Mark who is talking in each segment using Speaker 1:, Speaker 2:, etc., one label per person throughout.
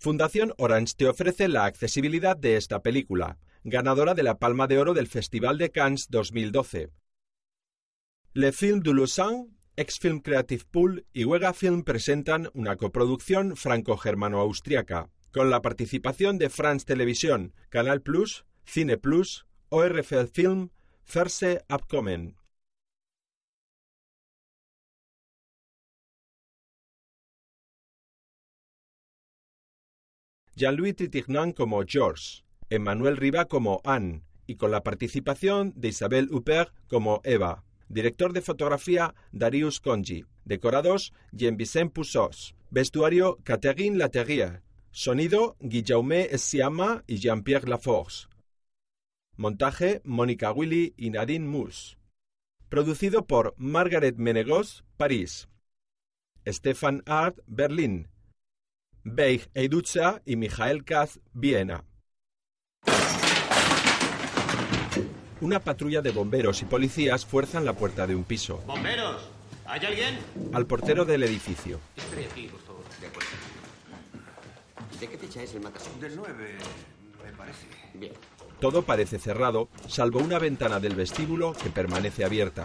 Speaker 1: Fundación Orange te ofrece la accesibilidad de esta película, ganadora de la Palma de Oro del Festival de Cannes 2012. Le Film de Lausanne, Ex-Film Creative Pool y Wega Film presentan una coproducción franco-germano-austriaca, con la participación de France Televisión, Canal Plus, Cine Plus, ORF Film, Ferse Abkommen. Jean-Louis Trintignant como George, Emmanuel Riva como Anne y con la participación de Isabelle Huppert como Eva. Director de fotografía Darius Conji. Decorados Jean-Vicent Poussos. Vestuario Catherine Laterrière. Sonido Guillaume Siama y Jean-Pierre Laforce. Montaje Mónica Willy y Nadine Mus. Producido por Margaret Menegos, París. Stefan Art, Berlín. Beig Eiducha y Michael Kaz, Viena. Una patrulla de bomberos y policías fuerzan la puerta de un piso.
Speaker 2: ¡Bomberos! ¿Hay alguien?
Speaker 1: Al portero del edificio.
Speaker 2: Espere aquí, por favor.
Speaker 3: De acuerdo. ¿De qué fecha es el matasón?
Speaker 4: Del 9, me parece.
Speaker 3: Bien.
Speaker 1: Todo parece cerrado, salvo una ventana del vestíbulo que permanece abierta.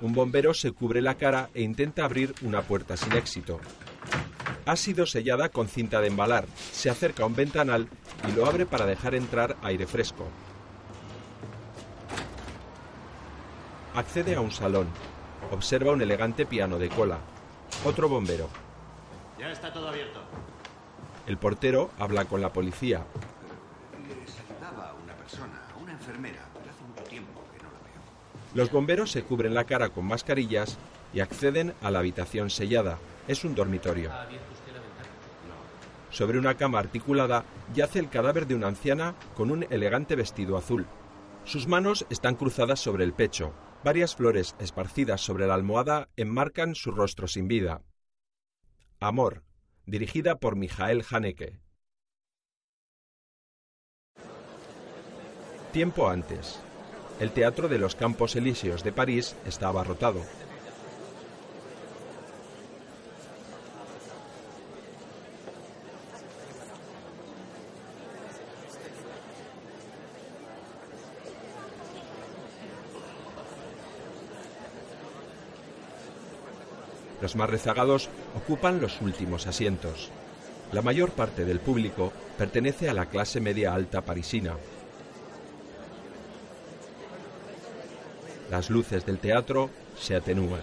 Speaker 1: Un bombero se cubre la cara e intenta abrir una puerta sin éxito. Ha sido sellada con cinta de embalar. Se acerca a un ventanal y lo abre para dejar entrar aire fresco. Accede a un salón. Observa un elegante piano de cola. Otro bombero.
Speaker 2: Ya está todo abierto.
Speaker 1: El portero habla con la policía.
Speaker 4: Les ayudaba a una persona, a una enfermera, pero hace mucho tiempo que no la veo.
Speaker 1: Los bomberos se cubren la cara con mascarillas y acceden a la habitación sellada. Es un dormitorio. Sobre una cama articulada yace el cadáver de una anciana con un elegante vestido azul. Sus manos están cruzadas sobre el pecho. Varias flores esparcidas sobre la almohada enmarcan su rostro sin vida. Amor, dirigida por Michael Haneke. Tiempo antes. El Teatro de los Campos Elíseos de París está abarrotado. Los más rezagados ocupan los últimos asientos. La mayor parte del público pertenece a la clase media alta parisina. Las luces del teatro se atenúan.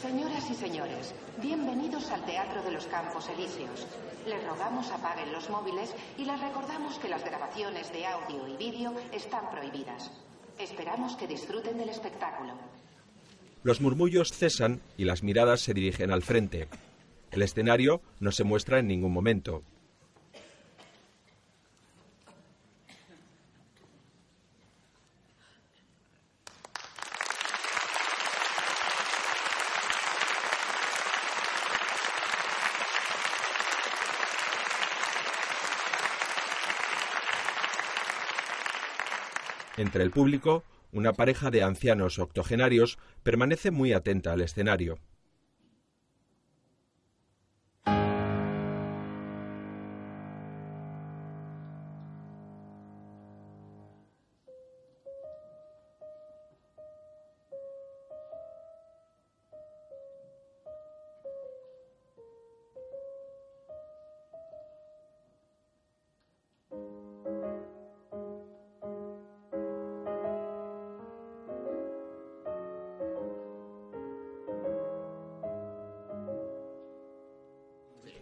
Speaker 5: Señoras y señores, bienvenidos al Teatro de los Campos Elíseos. Les rogamos apaguen los móviles y les recordamos que las grabaciones de audio y vídeo están prohibidas. Esperamos que disfruten del espectáculo.
Speaker 1: Los murmullos cesan y las miradas se dirigen al frente. El escenario no se muestra en ningún momento. Entre el público, una pareja de ancianos octogenarios permanece muy atenta al escenario.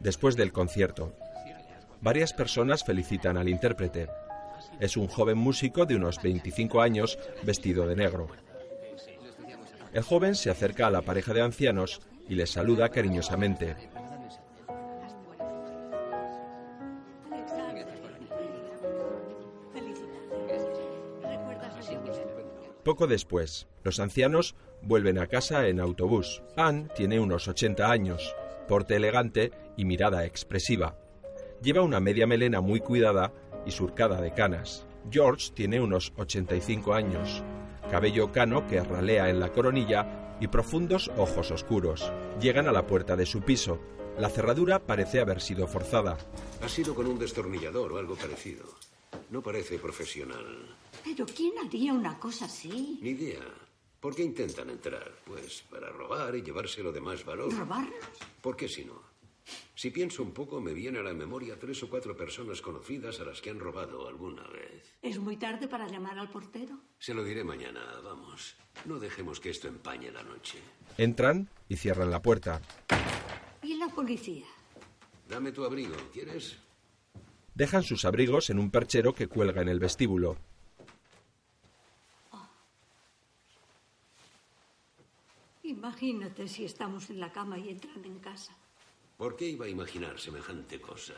Speaker 1: Después del concierto, varias personas felicitan al intérprete. Es un joven músico de unos 25 años vestido de negro. El joven se acerca a la pareja de ancianos y les saluda cariñosamente. Poco después, los ancianos vuelven a casa en autobús. Anne tiene unos 80 años, porte elegante y mirada expresiva. Lleva una media melena muy cuidada y surcada de canas. George tiene unos 85 años. cabello cano que ralea en la coronilla y profundos ojos oscuros. Llegan a la puerta de su piso. La cerradura parece haber sido forzada.
Speaker 6: Ha sido con un destornillador o algo parecido. No parece profesional.
Speaker 7: Pero ¿quién haría una cosa así?
Speaker 6: Ni idea. ¿Por qué intentan entrar? Pues para robar y llevárselo de más valor.
Speaker 7: ¿Robarlos?
Speaker 6: ¿Por qué si no? Si pienso un poco, me viene a la memoria tres o cuatro personas conocidas a las que han robado alguna vez.
Speaker 7: ¿Es muy tarde para llamar al portero?
Speaker 6: Se lo diré mañana, vamos. No dejemos que esto empañe la noche.
Speaker 1: Entran y cierran la puerta.
Speaker 7: ¿Y la policía?
Speaker 6: Dame tu abrigo, ¿quieres?
Speaker 1: Dejan sus abrigos en un perchero que cuelga en el vestíbulo.
Speaker 7: Imagínate si estamos en la cama y entran en casa.
Speaker 6: ¿Por qué iba a imaginar semejante cosa?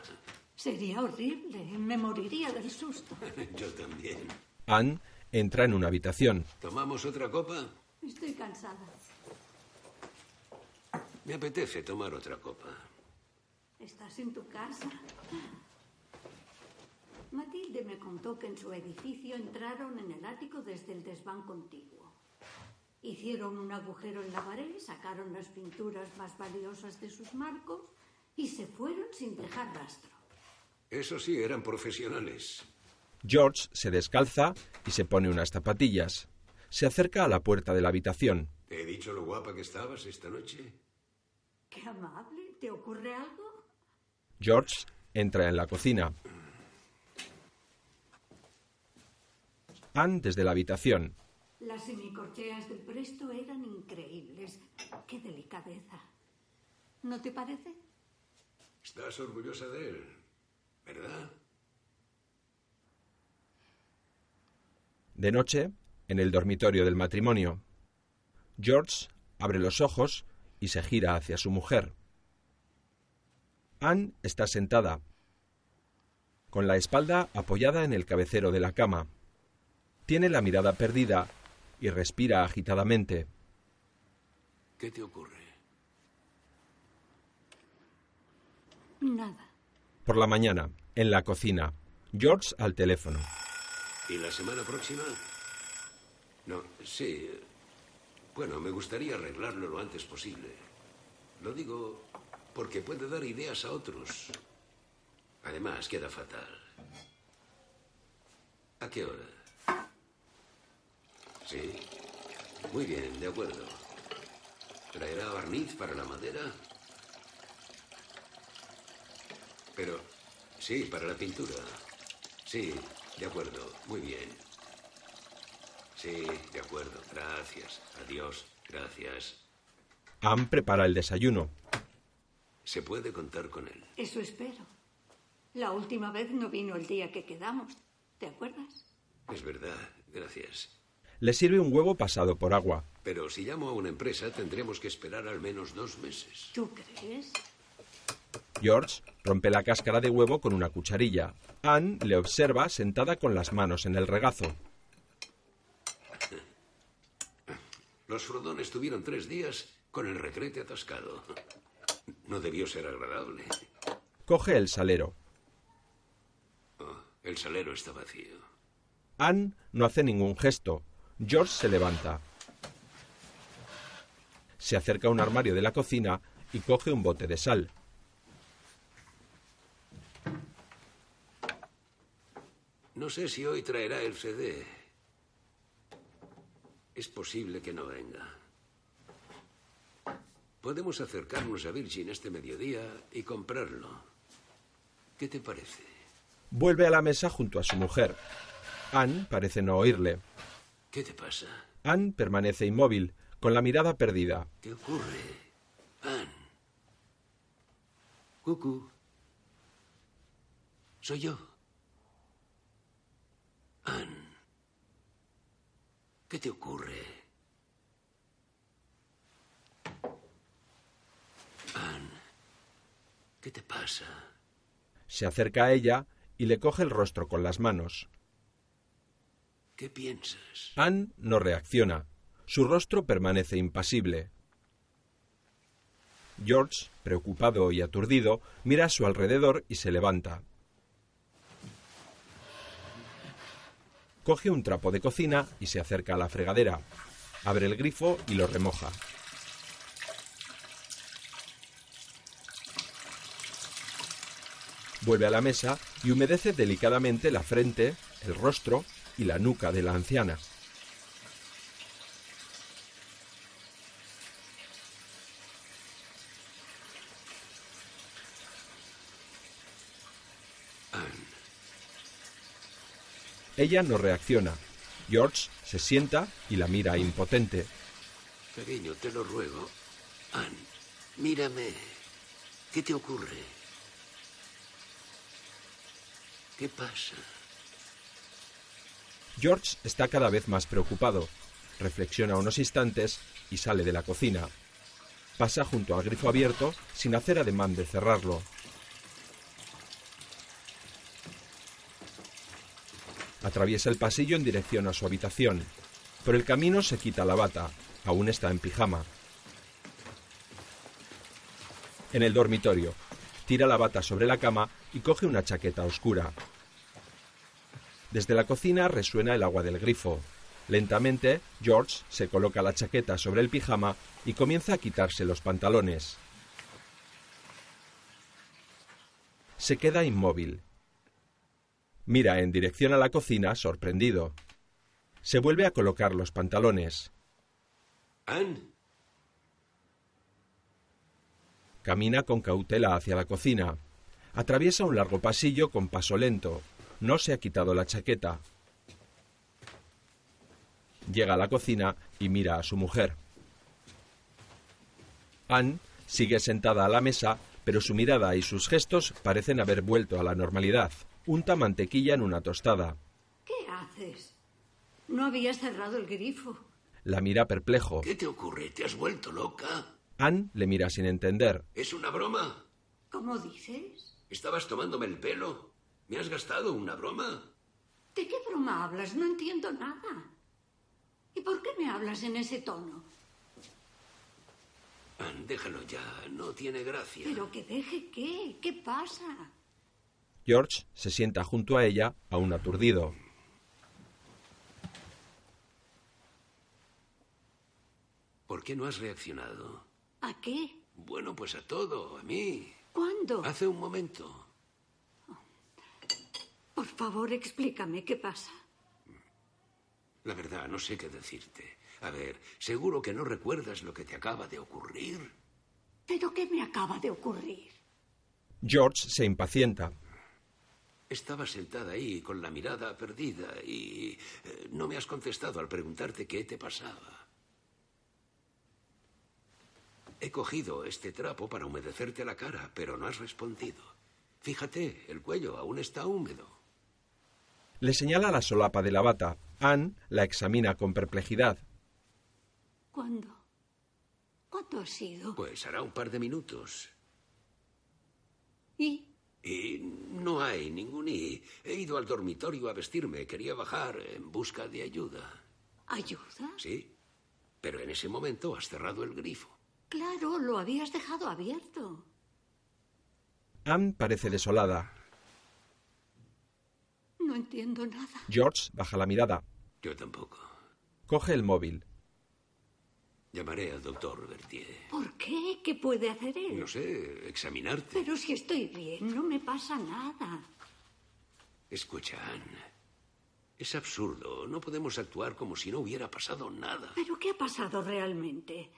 Speaker 7: Sería horrible. Me moriría del susto.
Speaker 6: Yo también.
Speaker 1: Anne entra en una habitación.
Speaker 6: ¿Tomamos otra copa?
Speaker 7: Estoy cansada.
Speaker 6: Me apetece tomar otra copa.
Speaker 7: ¿Estás en tu casa? Matilde me contó que en su edificio entraron en el ático desde el desván contiguo. Hicieron un agujero en la pared, sacaron las pinturas más valiosas de sus marcos y se fueron sin dejar rastro.
Speaker 6: Eso sí, eran profesionales.
Speaker 1: George se descalza y se pone unas zapatillas. Se acerca a la puerta de la habitación.
Speaker 6: ¿Te he dicho lo guapa que estabas esta noche?
Speaker 7: Qué amable. ¿Te ocurre algo?
Speaker 1: George entra en la cocina. Anne desde la habitación.
Speaker 7: Las semicorcheas del presto eran increíbles. Qué delicadeza. ¿No te parece?
Speaker 6: Estás orgullosa de él, ¿verdad?
Speaker 1: De noche, en el dormitorio del matrimonio, George abre los ojos y se gira hacia su mujer. Anne está sentada, con la espalda apoyada en el cabecero de la cama. Tiene la mirada perdida y respira agitadamente.
Speaker 6: ¿Qué te ocurre?
Speaker 7: Nada.
Speaker 1: Por la mañana, en la cocina, George al teléfono.
Speaker 6: ¿Y la semana próxima? No, sí. Bueno, me gustaría arreglarlo lo antes posible. Lo digo porque puede dar ideas a otros. Además, queda fatal. ¿A qué hora? Sí. Muy bien, de acuerdo. ¿Traerá barniz para la madera? Pero, sí, para la pintura. Sí, de acuerdo. Muy bien. Sí, de acuerdo. Gracias. Adiós. Gracias.
Speaker 1: Anne prepara el desayuno.
Speaker 6: Se puede contar con él.
Speaker 7: Eso espero. La última vez no vino el día que quedamos. ¿Te acuerdas?
Speaker 6: Es verdad. Gracias.
Speaker 1: Le sirve un huevo pasado por agua.
Speaker 6: Pero si llamo a una empresa tendremos que esperar al menos dos meses.
Speaker 7: ¿Tú crees?
Speaker 1: George rompe la cáscara de huevo con una cucharilla. Anne le observa sentada con las manos en el regazo.
Speaker 6: Los frodones tuvieron tres días con el retrete atascado. No debió ser agradable.
Speaker 1: Coge el salero.
Speaker 6: Oh, el salero está vacío.
Speaker 1: Anne no hace ningún gesto. George se levanta. Se acerca a un armario de la cocina y coge un bote de sal.
Speaker 6: No sé si hoy traerá el CD. Es posible que no venga. Podemos acercarnos a Virgin este mediodía y comprarlo. ¿Qué te parece?
Speaker 1: Vuelve a la mesa junto a su mujer. Anne parece no oírle.
Speaker 6: ¿Qué te pasa?
Speaker 1: Anne permanece inmóvil, con la mirada perdida.
Speaker 6: ¿Qué ocurre? Anne. Cucu. Soy yo. Anne. ¿Qué te ocurre? Anne. ¿Qué te pasa?
Speaker 1: Se acerca a ella y le coge el rostro con las manos.
Speaker 6: ¿Qué piensas?
Speaker 1: Anne no reacciona. Su rostro permanece impasible. George, preocupado y aturdido, mira a su alrededor y se levanta. Coge un trapo de cocina y se acerca a la fregadera. Abre el grifo y lo remoja. Vuelve a la mesa y humedece delicadamente la frente, el rostro y la nuca de la anciana. Ella no reacciona. George se sienta y la mira impotente.
Speaker 6: Cariño, te lo ruego. Anne, mírame. ¿Qué te ocurre? ¿Qué pasa?
Speaker 1: George está cada vez más preocupado. Reflexiona unos instantes y sale de la cocina. Pasa junto al grifo abierto sin hacer ademán de cerrarlo. Atraviesa el pasillo en dirección a su habitación. Por el camino se quita la bata. Aún está en pijama. En el dormitorio, tira la bata sobre la cama y coge una chaqueta oscura. Desde la cocina resuena el agua del grifo. Lentamente, George se coloca la chaqueta sobre el pijama y comienza a quitarse los pantalones. Se queda inmóvil. Mira en dirección a la cocina, sorprendido. Se vuelve a colocar los pantalones.
Speaker 6: Anne,
Speaker 1: Camina con cautela hacia la cocina. Atraviesa un largo pasillo con paso lento. No se ha quitado la chaqueta. Llega a la cocina y mira a su mujer. Anne sigue sentada a la mesa, pero su mirada y sus gestos parecen haber vuelto a la normalidad. Unta mantequilla en una tostada.
Speaker 7: ¿Qué haces? No habías cerrado el grifo.
Speaker 1: La mira perplejo.
Speaker 6: ¿qué te ocurre? ¿Te has vuelto loca?
Speaker 1: Anne le mira sin entender.
Speaker 6: ¿Es una broma?
Speaker 7: ¿Cómo dices?
Speaker 6: ¿Estabas tomándome el pelo? ¿Me has gastado una broma?
Speaker 7: ¿De qué broma hablas? No entiendo nada. ¿Y por qué me hablas en ese tono?
Speaker 6: Anne, déjalo ya, no tiene gracia.
Speaker 7: ¿Pero que deje qué? ¿Qué pasa?
Speaker 1: George se sienta junto a ella, aún aturdido.
Speaker 6: ¿Por qué no has reaccionado?
Speaker 7: ¿A qué?
Speaker 6: Bueno, pues a todo, a mí.
Speaker 7: ¿Cuándo?
Speaker 6: Hace un momento.
Speaker 7: Por favor, explícame qué pasa.
Speaker 6: La verdad, no sé qué decirte. A ver, seguro que no recuerdas lo que te acaba de ocurrir.
Speaker 7: ¿Pero qué me acaba de ocurrir?
Speaker 1: George se impacienta.
Speaker 6: Estaba sentada ahí con la mirada perdida y eh, no me has contestado al preguntarte qué te pasaba. He cogido este trapo para humedecerte la cara, pero no has respondido. Fíjate, el cuello aún está húmedo.
Speaker 1: Le señala la solapa de la bata. Anne la examina con perplejidad.
Speaker 7: ¿Cuándo? ¿Cuándo ha sido?
Speaker 6: Pues hará un par de minutos.
Speaker 7: ¿Y?
Speaker 6: Y no hay ningún y. He ido al dormitorio a vestirme. Quería bajar en busca de ayuda.
Speaker 7: ¿Ayuda?
Speaker 6: Sí. Pero en ese momento has cerrado el grifo.
Speaker 7: Claro, lo habías dejado abierto.
Speaker 1: Anne parece desolada.
Speaker 7: No entiendo nada.
Speaker 1: George baja la mirada.
Speaker 6: Yo tampoco.
Speaker 1: Coge el móvil.
Speaker 6: Llamaré al doctor Berthier.
Speaker 7: ¿Por qué? ¿Qué puede hacer él?
Speaker 6: No sé, examinarte.
Speaker 7: Pero si estoy bien, no me pasa nada.
Speaker 6: Escucha, Anne. Es absurdo. No podemos actuar como si no hubiera pasado nada.
Speaker 7: ¿Pero qué ha pasado realmente?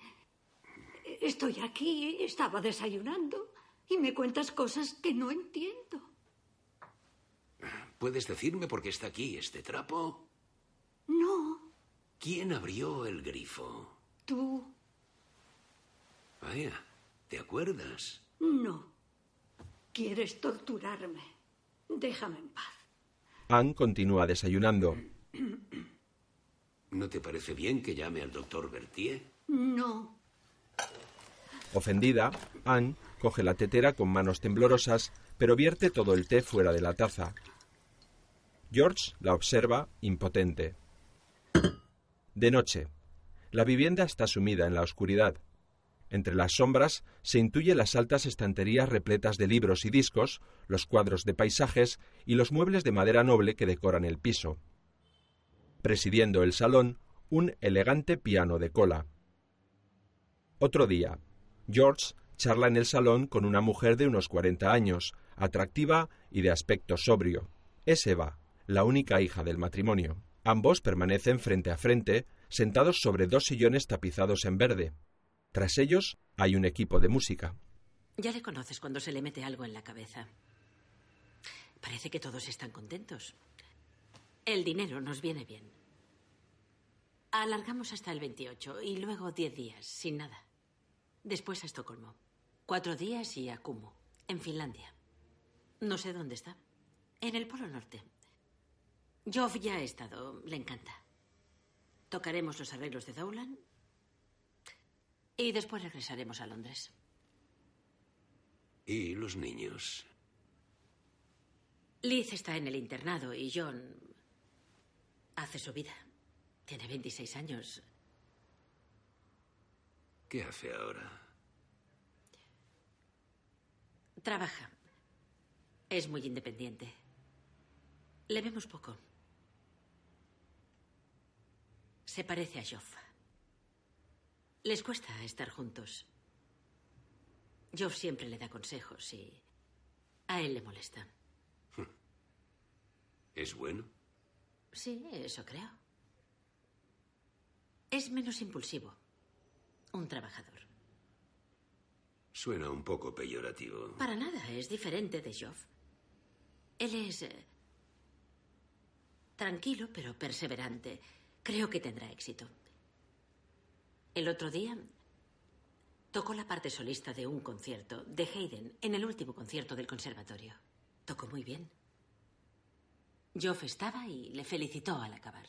Speaker 7: Estoy aquí, estaba desayunando y me cuentas cosas que no entiendo.
Speaker 6: ¿Puedes decirme por qué está aquí este trapo?
Speaker 7: No,
Speaker 6: ¿Quién abrió el grifo?
Speaker 7: tú,
Speaker 6: Vaya, ¿te acuerdas?
Speaker 7: no. Quieres torturarme. Déjame en paz.
Speaker 1: Anne continúa desayunando.
Speaker 6: ¿No te parece bien que llame al doctor Berthier?
Speaker 7: No,
Speaker 1: Ofendida, Anne coge la tetera con manos temblorosas, pero vierte todo el té fuera de la taza. George la observa, impotente. De noche. La vivienda está sumida en la oscuridad. Entre las sombras se intuye las altas estanterías repletas de libros y discos, los cuadros de paisajes y los muebles de madera noble que decoran el piso. presidiendo el salón un elegante piano de cola. Otro día, George charla en el salón con una mujer de unos 40 años, atractiva y de aspecto sobrio. Es Eva, la única hija del matrimonio. Ambos permanecen frente a frente, sentados sobre dos sillones tapizados en verde. Tras ellos hay un equipo de música.
Speaker 8: Ya le conoces cuando se le mete algo en la cabeza. Parece que todos están contentos. El dinero nos viene bien. Alargamos hasta el 28 y luego 10 días, sin nada. Después a Estocolmo. Cuatro días y a Kumo, en Finlandia. No sé dónde está. En el Polo Norte. Joff ya ha estado. Le encanta. Tocaremos los arreglos de Dowland. Y después regresaremos a Londres.
Speaker 6: ¿Y los niños?
Speaker 8: Liz está en el internado y John hace su vida. Tiene 26 años.
Speaker 6: ¿Qué hace ahora?
Speaker 8: Trabaja. Es muy independiente. Le vemos poco. Se parece a Joff. Les cuesta estar juntos. Joff siempre le da consejos y a él le molesta.
Speaker 6: ¿Es bueno?
Speaker 8: Sí, eso creo. Es menos impulsivo. Un trabajador.
Speaker 6: Suena un poco peyorativo.
Speaker 8: Para nada, es diferente de Joff. Él es eh, tranquilo, pero perseverante. Creo que tendrá éxito. El otro día tocó la parte solista de un concierto de Haydn en el último concierto del conservatorio. Tocó muy bien. Joff estaba y le felicitó al acabar.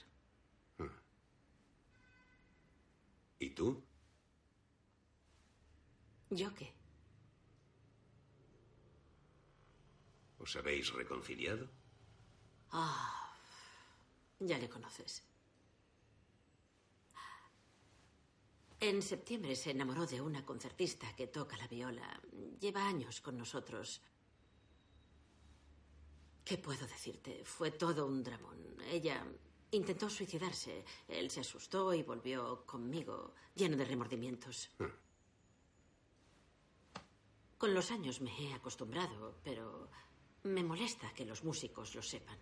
Speaker 6: ¿Y tú?
Speaker 8: ¿Yo qué?
Speaker 6: ¿Os habéis reconciliado?
Speaker 8: Ah, ya le conoces. En septiembre se enamoró de una concertista que toca la viola. Lleva años con nosotros. ¿Qué puedo decirte? Fue todo un dramón. Ella intentó suicidarse. Él se asustó y volvió conmigo, lleno de remordimientos. Con los años me he acostumbrado, pero me molesta que los músicos lo sepan.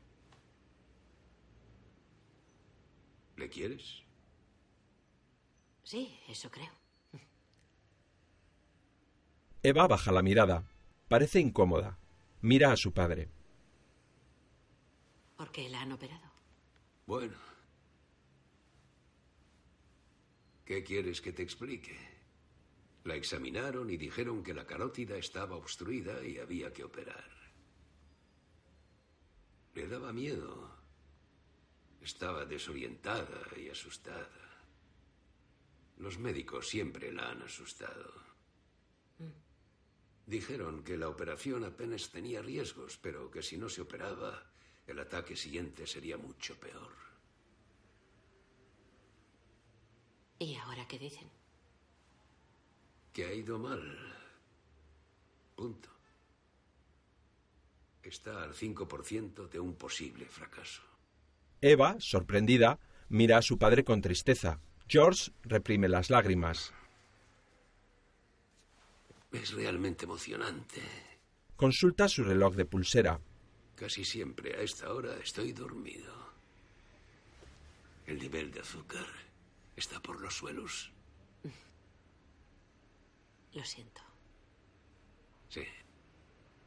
Speaker 6: ¿Le quieres?
Speaker 8: Sí, eso creo.
Speaker 1: Eva baja la mirada. Parece incómoda. Mira a su padre.
Speaker 8: ¿Por qué la han operado?
Speaker 6: Bueno. ¿Qué quieres que te explique? La examinaron y dijeron que la carótida estaba obstruida y había que operar. Le daba miedo. Estaba desorientada y asustada. Los médicos siempre la han asustado. Dijeron que la operación apenas tenía riesgos, pero que si no se operaba, el ataque siguiente sería mucho peor.
Speaker 8: ¿Y ahora qué dicen?
Speaker 6: Que ha ido mal. Punto. Está al 5% de un posible fracaso.
Speaker 1: Eva, sorprendida, mira a su padre con tristeza. George reprime las lágrimas.
Speaker 6: Es realmente emocionante.
Speaker 1: Consulta su reloj de pulsera.
Speaker 6: Casi siempre a esta hora estoy dormido. El nivel de azúcar está por los suelos.
Speaker 8: Lo siento.
Speaker 6: Sí.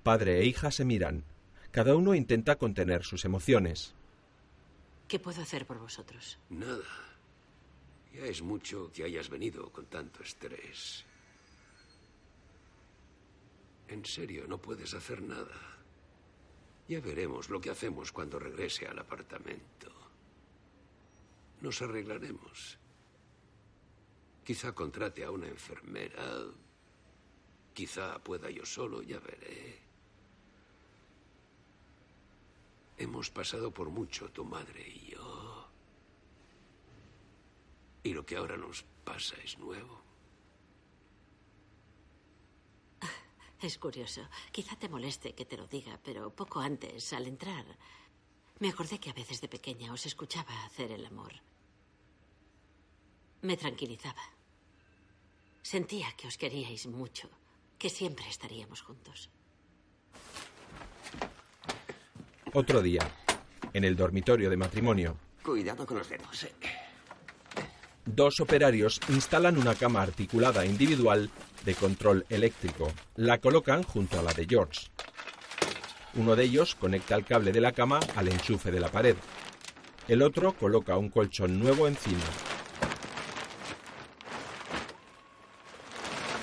Speaker 1: Padre e hija se miran. Cada uno intenta contener sus emociones.
Speaker 8: ¿Qué puedo hacer por vosotros?
Speaker 6: Nada. Ya es mucho que hayas venido con tanto estrés. En serio, no puedes hacer nada. Ya veremos lo que hacemos cuando regrese al apartamento. Nos arreglaremos. Quizá contrate a una enfermera. Quizá pueda yo solo, ya veré. Hemos pasado por mucho, tu madre y yo. Y lo que ahora nos pasa es nuevo.
Speaker 8: Es curioso. Quizá te moleste que te lo diga, pero poco antes, al entrar, Me acordé que a veces de pequeña os escuchaba hacer el amor. Me tranquilizaba. Sentía que os queríais mucho, que siempre estaríamos juntos.
Speaker 1: Otro día, en el dormitorio de matrimonio,
Speaker 3: Cuidado con los dedos.
Speaker 1: Dos operarios instalan una cama articulada individual de control eléctrico. La colocan junto a la de George. Uno de ellos conecta el cable de la cama al enchufe de la pared. El otro coloca un colchón nuevo encima.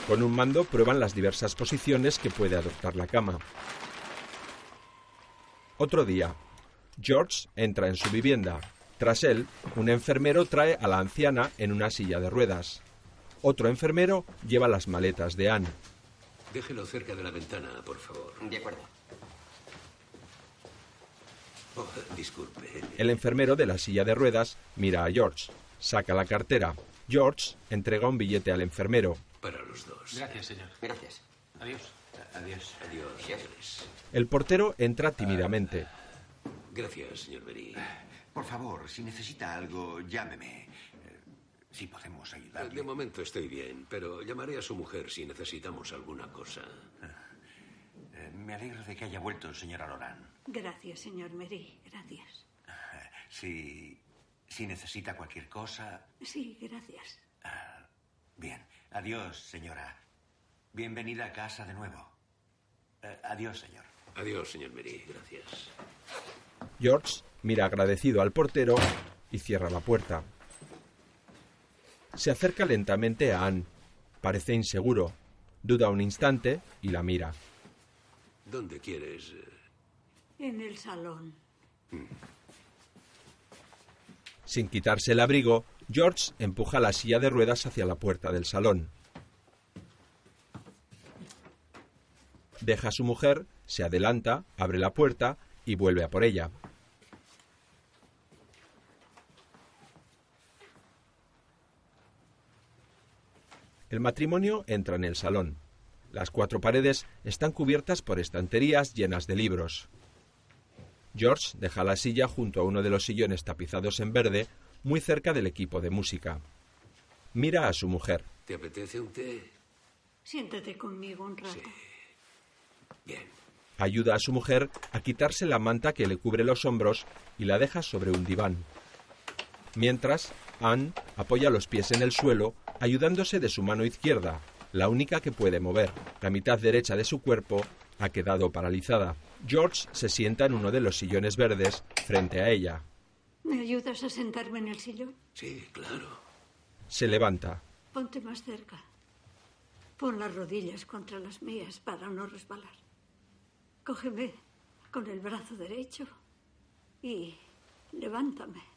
Speaker 1: Con un mando prueban las diversas posiciones que puede adoptar la cama. Otro día, George entra en su vivienda. Tras él, un enfermero trae a la anciana en una silla de ruedas. Otro enfermero lleva las maletas de Anne.
Speaker 6: Déjelo cerca de la ventana, por favor.
Speaker 3: De acuerdo.
Speaker 6: Oh, disculpe.
Speaker 1: El enfermero de la silla de ruedas mira a George. Saca la cartera. George entrega un billete al enfermero.
Speaker 6: Para los dos.
Speaker 2: Gracias, señor.
Speaker 3: Gracias.
Speaker 2: Adiós. Adiós.
Speaker 6: Adiós,
Speaker 3: Gracias.
Speaker 6: señores.
Speaker 1: El portero entra tímidamente.
Speaker 6: Gracias, señor Berry.
Speaker 4: Por favor, si necesita algo, llámeme. Eh, Si podemos
Speaker 6: De
Speaker 4: ayudarle.
Speaker 6: momento estoy bien, pero llamaré a su mujer si necesitamos alguna cosa.
Speaker 4: Eh, Me alegro de que haya vuelto, señora Loran.
Speaker 7: Gracias, señor Mary. Gracias.
Speaker 4: Si, si necesita cualquier cosa.
Speaker 7: Sí, gracias.
Speaker 4: Bien. Adiós, señora. Bienvenida a casa de nuevo. Eh, adiós, señor.
Speaker 6: Adiós, señor Berry. Gracias.
Speaker 1: George mira agradecido al portero y cierra la puerta. Se acerca lentamente a Anne. Parece inseguro. Duda un instante y la mira.
Speaker 6: ¿Dónde quieres?
Speaker 7: En el salón.
Speaker 1: Sin quitarse el abrigo, George empuja la silla de ruedas hacia la puerta del salón. Deja a su mujer, se adelanta, abre la puerta y vuelve a por ella. El matrimonio entra en el salón. Las cuatro paredes están cubiertas por estanterías llenas de libros. George deja la silla junto a uno de los sillones tapizados en verde, muy cerca del equipo de música. Mira a su mujer.
Speaker 6: ¿Te apetece un té?
Speaker 7: Siéntate conmigo un rato.
Speaker 6: Bien.
Speaker 1: Ayuda a su mujer a quitarse la manta que le cubre los hombros y la deja sobre un diván. Mientras, Anne apoya los pies en el suelo, ayudándose de su mano izquierda, la única que puede mover. La mitad derecha de su cuerpo ha quedado paralizada. George se sienta en uno de los sillones verdes frente a ella.
Speaker 7: ¿Me ayudas a sentarme en el sillón?
Speaker 6: Sí, claro.
Speaker 1: Se levanta.
Speaker 7: Ponte más cerca. Pon las rodillas contra las mías para no resbalar. Cógeme con el brazo derecho y levántame.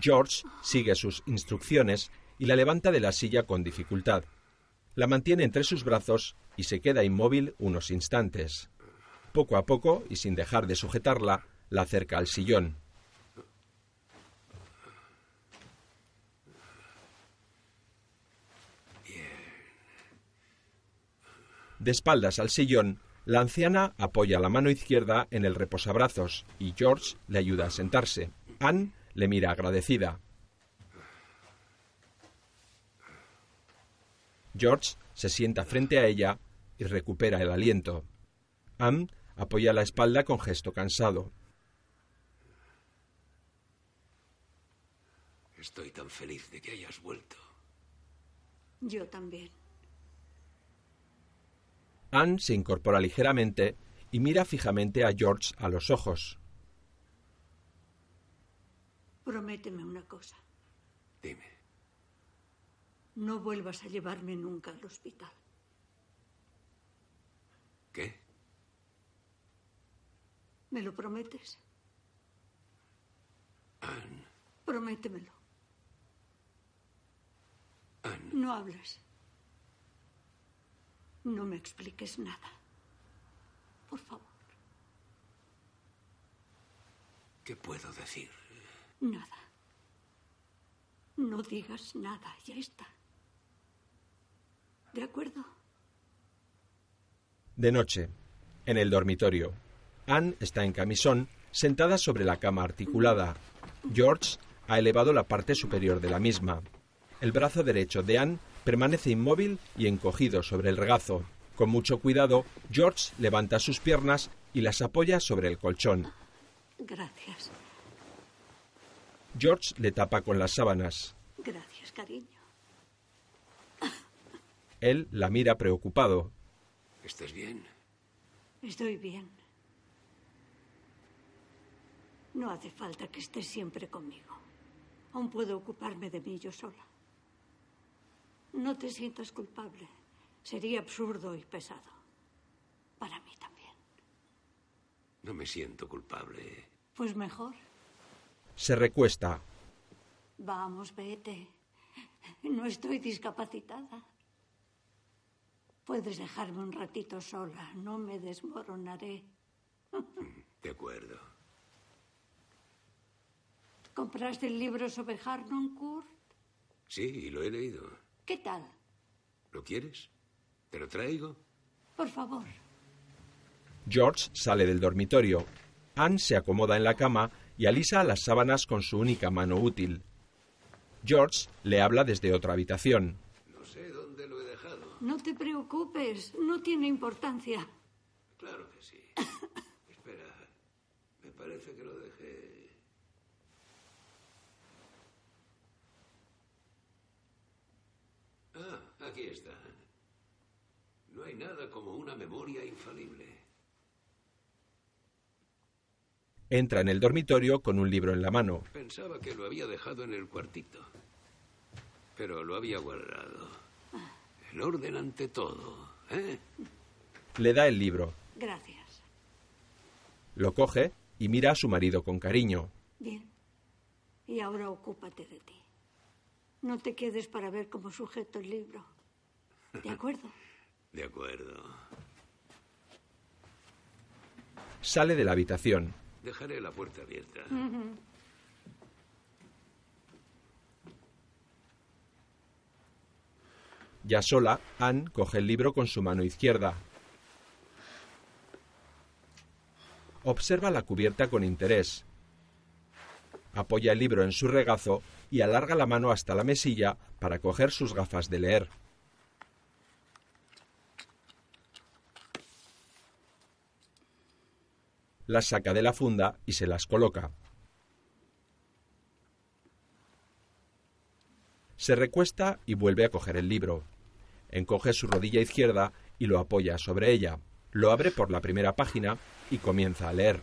Speaker 1: George sigue sus instrucciones y la levanta de la silla con dificultad. La mantiene entre sus brazos y se queda inmóvil unos instantes. Poco a poco, y sin dejar de sujetarla, la acerca al sillón. De espaldas al sillón, la anciana apoya la mano izquierda en el reposabrazos y George le ayuda a sentarse. Anne le mira agradecida. George se sienta frente a ella y recupera el aliento. Anne apoya la espalda con gesto cansado.
Speaker 6: Estoy tan feliz de que hayas vuelto.
Speaker 7: yo también.
Speaker 1: Anne se incorpora ligeramente y mira fijamente a George a los ojos.
Speaker 7: Prométeme una cosa.
Speaker 6: Dime.
Speaker 7: No vuelvas a llevarme nunca al hospital.
Speaker 6: ¿Qué?
Speaker 7: ¿Me lo prometes?
Speaker 6: Anne.
Speaker 7: Prométemelo.
Speaker 6: Anne.
Speaker 7: No hables. No me expliques nada. Por favor,
Speaker 6: ¿Qué puedo decir?
Speaker 7: nada. No digas nada, ya está. ¿De acuerdo?
Speaker 1: De noche, en el dormitorio, Anne está en camisón, sentada sobre la cama articulada. George ha elevado la parte superior de la misma. El brazo derecho de Anne permanece inmóvil y encogido sobre el regazo. Con mucho cuidado, George levanta sus piernas y las apoya sobre el colchón.
Speaker 7: Gracias.
Speaker 1: George le tapa con las sábanas.
Speaker 7: Gracias, cariño.
Speaker 1: Él la mira preocupado.
Speaker 6: ¿Estás bien?
Speaker 7: Estoy bien. No hace falta que estés siempre conmigo. Aún puedo ocuparme de mí yo sola. No te sientas culpable. Sería absurdo y pesado. Para mí también.
Speaker 6: No me siento culpable.
Speaker 7: Pues mejor.
Speaker 1: Se recuesta.
Speaker 7: Vamos, vete. No estoy discapacitada. Puedes dejarme un ratito sola. No me desmoronaré.
Speaker 6: De acuerdo.
Speaker 7: ¿Compraste el libro sobre Harnoncourt?
Speaker 6: Sí, lo he leído.
Speaker 7: ¿Qué tal?
Speaker 6: ¿Lo quieres? ¿Te lo traigo?
Speaker 7: Por favor.
Speaker 1: George sale del dormitorio. Anne se acomoda en la cama y alisa las sábanas con su única mano útil. George le habla desde otra habitación.
Speaker 6: No sé dónde lo he dejado.
Speaker 7: No te preocupes, no tiene importancia.
Speaker 6: Claro que sí. Espera, me parece que lo dejé. Ah, aquí está. No hay nada como una memoria infalible.
Speaker 1: Entra en el dormitorio con un libro en la mano.
Speaker 6: Pensaba que lo había dejado en el cuartito. Pero lo había guardado. El orden ante todo, ¿eh?
Speaker 1: Le da el libro.
Speaker 7: Gracias.
Speaker 1: Lo coge y mira a su marido con cariño.
Speaker 7: Bien. Y ahora ocúpate de ti. No te quedes para ver cómo sujeto el libro. ¿De acuerdo?
Speaker 6: De acuerdo.
Speaker 1: Sale de la habitación.
Speaker 6: Dejaré la puerta abierta.
Speaker 1: Ya sola, Anne coge el libro con su mano izquierda. Observa la cubierta con interés. Apoya el libro en su regazo y alarga la mano hasta la mesilla para coger sus gafas de leer. Las saca de la funda y se las coloca. Se recuesta y vuelve a coger el libro. Encoge su rodilla izquierda y lo apoya sobre ella. Lo abre por la primera página y comienza a leer.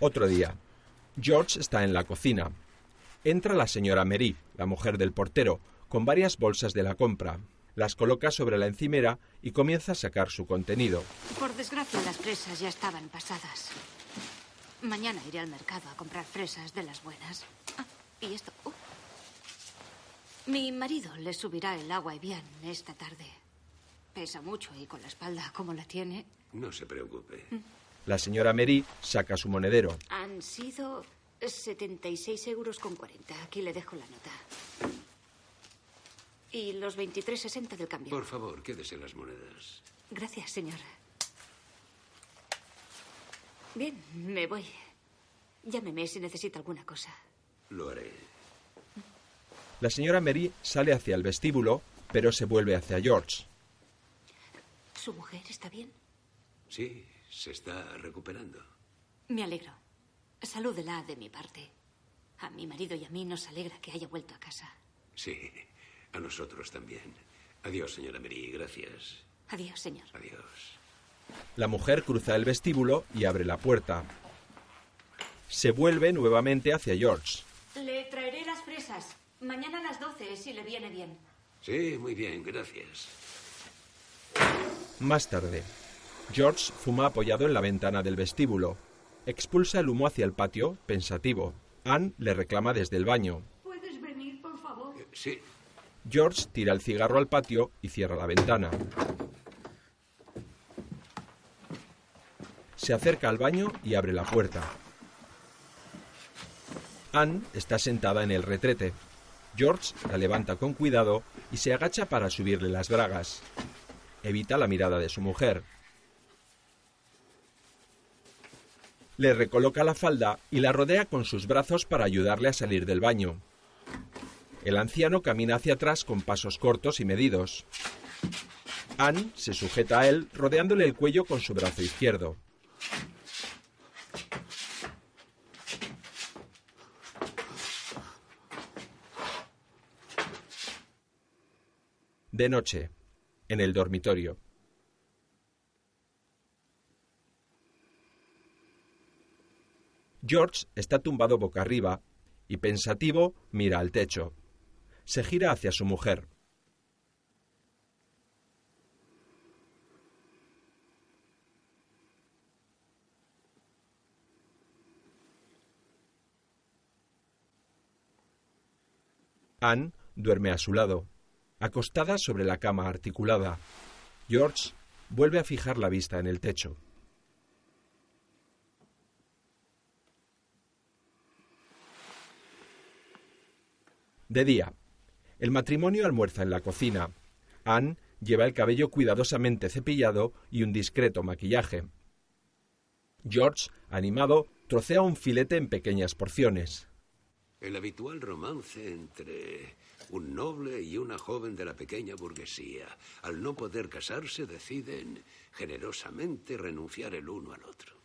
Speaker 1: Otro día. George está en la cocina. Entra la señora Mary, la mujer del portero, con varias bolsas de la compra. Las coloca sobre la encimera y comienza a sacar su contenido.
Speaker 9: Por desgracia, las fresas ya estaban pasadas. Mañana iré al mercado a comprar fresas de las buenas. Ah, y esto. uh. Mi marido le subirá el agua Evian esta tarde. Pesa mucho y con la espalda como la tiene.
Speaker 6: No se preocupe.
Speaker 1: La señora Mary saca su monedero.
Speaker 9: Han sido 76 euros con 40. Aquí le dejo la nota. Y los 23,60 del cambio.
Speaker 6: Por favor, quédese las monedas.
Speaker 9: Gracias, señor. Bien, me voy. Llámeme si necesita alguna cosa.
Speaker 6: Lo haré.
Speaker 1: La señora Mary sale hacia el vestíbulo, pero se vuelve hacia George.
Speaker 9: ¿Su mujer está bien?
Speaker 6: Sí, se está recuperando.
Speaker 9: Me alegro. Salúdela de mi parte. A mi marido y a mí nos alegra que haya vuelto a casa.
Speaker 6: Sí, a nosotros también. Adiós, señora Mary. Gracias.
Speaker 9: Adiós, señor.
Speaker 6: Adiós.
Speaker 1: La mujer cruza el vestíbulo y abre la puerta. Se vuelve nuevamente hacia George.
Speaker 9: Le traeré las fresas. Mañana a las 12, si le viene bien.
Speaker 6: Sí, muy bien, gracias.
Speaker 1: Más tarde, George fuma apoyado en la ventana del vestíbulo. Expulsa el humo hacia el patio, pensativo. Anne le reclama desde el baño.
Speaker 7: ¿Puedes venir, por favor?
Speaker 6: Sí,
Speaker 1: George tira el cigarro al patio y cierra la ventana. Se acerca al baño y abre la puerta. Anne está sentada en el retrete. George la levanta con cuidado y se agacha para subirle las bragas. Evita la mirada de su mujer. Le recoloca la falda y la rodea con sus brazos para ayudarle a salir del baño. El anciano camina hacia atrás con pasos cortos y medidos. Anne se sujeta a él rodeándole el cuello con su brazo izquierdo. De noche, en el dormitorio. George está tumbado boca arriba y pensativo mira al techo. Se gira hacia su mujer. Anne duerme a su lado, acostada sobre la cama articulada. George vuelve a fijar la vista en el techo. De día. El matrimonio almuerza en la cocina. Anne lleva el cabello cuidadosamente cepillado y un discreto maquillaje. George, animado, trocea un filete en pequeñas porciones.
Speaker 6: El habitual romance entre un noble y una joven de la pequeña burguesía. Al no poder casarse, deciden generosamente renunciar el uno al otro.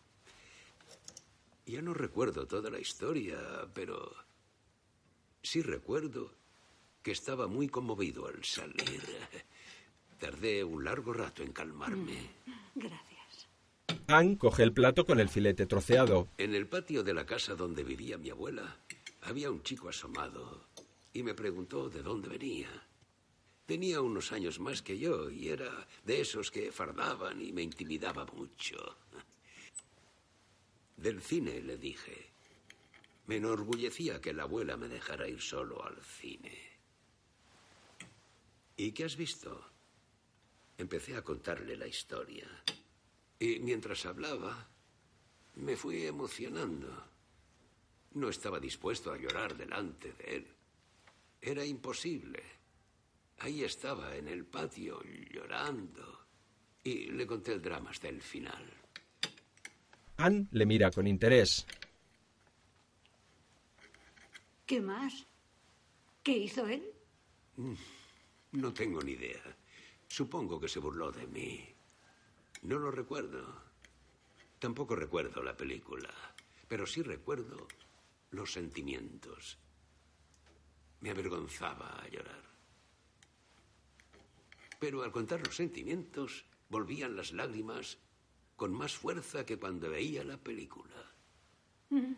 Speaker 6: Ya no recuerdo toda la historia, pero sí recuerdo que estaba muy conmovido al salir. Tardé un largo rato en calmarme.
Speaker 7: Gracias.
Speaker 1: Anne coge el plato con el filete troceado.
Speaker 6: En el patio de la casa donde vivía mi abuela había un chico asomado y me preguntó de dónde venía. Tenía unos años más que yo y era de esos que fardaban y me intimidaba mucho. Del cine le dije. Me enorgullecía que la abuela me dejara ir solo al cine. ¿Y qué has visto? Empecé a contarle la historia. Y mientras hablaba, me fui emocionando. No estaba dispuesto a llorar delante de él. Era imposible. Ahí estaba, en el patio, llorando. Y le conté el drama hasta el final.
Speaker 1: Anne le mira con interés.
Speaker 7: ¿Qué más? ¿Qué hizo él?
Speaker 6: No tengo ni idea. Supongo que se burló de mí. No lo recuerdo. Tampoco recuerdo la película, pero sí recuerdo los sentimientos. Me avergonzaba a llorar. Pero al contar los sentimientos, volvían las lágrimas con más fuerza que cuando veía la película.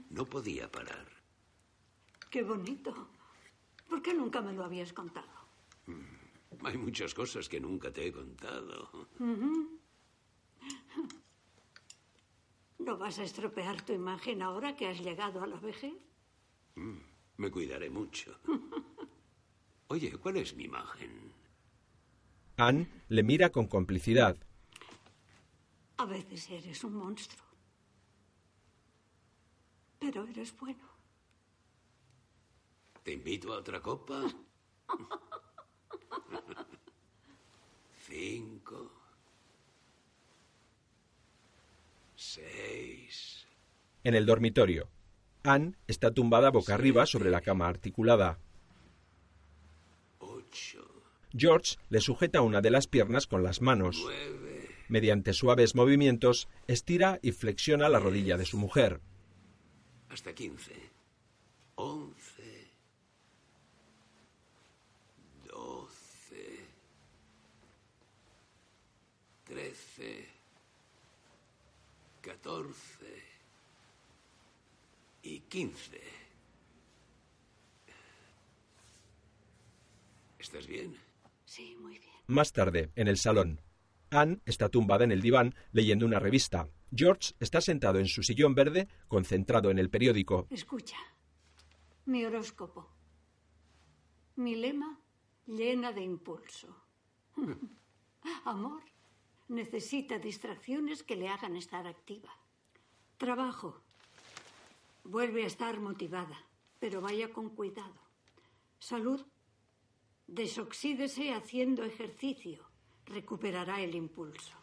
Speaker 6: No podía parar.
Speaker 7: Qué bonito. ¿Por qué nunca me lo habías contado?
Speaker 6: Hay muchas cosas que nunca te he contado.
Speaker 7: ¿No vas a estropear tu imagen ahora que has llegado a la vejez?
Speaker 6: Mm, Me cuidaré mucho. Oye, ¿cuál es mi imagen?
Speaker 1: Anne le mira con complicidad.
Speaker 7: A veces eres un monstruo. Pero eres bueno.
Speaker 6: ¿Te invito a otra copa? Cinco. Seis.
Speaker 1: En el dormitorio. Anne está tumbada boca arriba sobre la cama articulada.
Speaker 6: Ocho.
Speaker 1: George le sujeta una de las piernas con las manos.
Speaker 6: Nueve.
Speaker 1: Mediante suaves movimientos, estira y flexiona la rodilla de su mujer.
Speaker 6: Hasta quince. Once. Trece. Catorce. Y quince. ¿Estás bien?
Speaker 7: Sí, muy bien.
Speaker 1: Más tarde, en el salón. Anne está tumbada en el diván leyendo una revista. George está sentado en su sillón verde, concentrado en el periódico.
Speaker 7: Escucha. Mi horóscopo. Mi lema, llena de impulso. Amor, necesita distracciones que le hagan estar activa. Trabajo. Vuelve a estar motivada. Pero vaya con cuidado. Salud. Desoxídese haciendo ejercicio. Recuperará el impulso.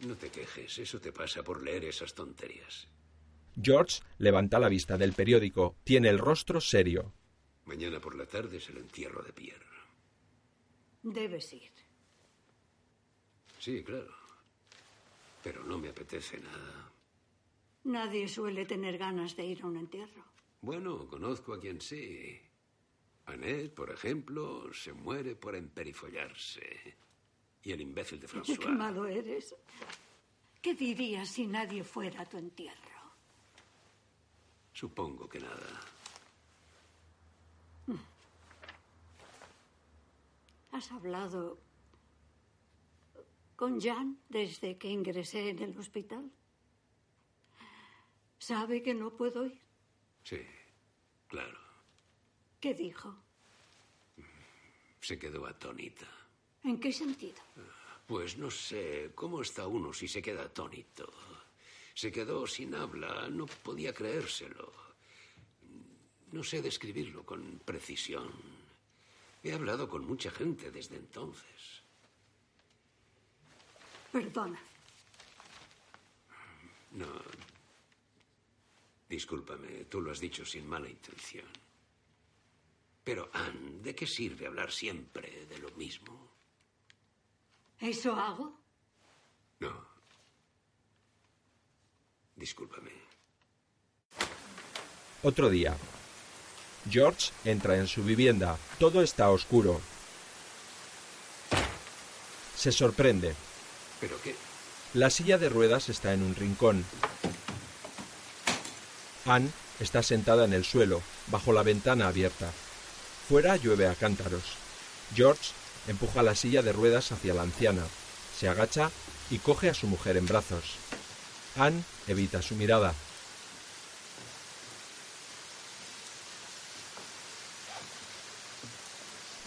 Speaker 6: No te quejes, eso te pasa por leer esas tonterías.
Speaker 1: George levanta la vista del periódico. Tiene el rostro serio.
Speaker 6: Mañana por la tarde es el entierro de Pierre.
Speaker 7: Debes ir.
Speaker 6: Sí, claro. Pero no me apetece nada.
Speaker 7: Nadie suele tener ganas de ir a un entierro.
Speaker 6: Bueno, conozco a quien sí. Annette, por ejemplo, se muere por emperifollarse. Y el imbécil de François.
Speaker 7: Qué malo eres. ¿Qué dirías si nadie fuera a tu entierro?
Speaker 6: Supongo que nada.
Speaker 7: ¿Has hablado con Jan desde que ingresé en el hospital? ¿Sabe que no puedo ir?
Speaker 6: Sí, claro.
Speaker 7: ¿Qué dijo?
Speaker 6: Se quedó atónita.
Speaker 7: ¿En qué sentido?
Speaker 6: Pues no sé, ¿cómo está uno si se queda atónito? Se quedó sin habla, no podía creérselo. No sé describirlo con precisión. He hablado con mucha gente desde entonces.
Speaker 7: Perdona.
Speaker 6: No. Discúlpame, tú lo has dicho sin mala intención. Pero, Anne, ¿de qué sirve hablar siempre de lo mismo?
Speaker 7: ¿Eso hago?
Speaker 6: No. Discúlpame.
Speaker 1: Otro día. George entra en su vivienda. Todo está oscuro. Se sorprende.
Speaker 6: ¿Pero qué?
Speaker 1: La silla de ruedas está en un rincón. Anne está sentada en el suelo, bajo la ventana abierta. Fuera llueve a cántaros. George empuja la silla de ruedas hacia la anciana, se agacha y coge a su mujer en brazos. Anne evita su mirada.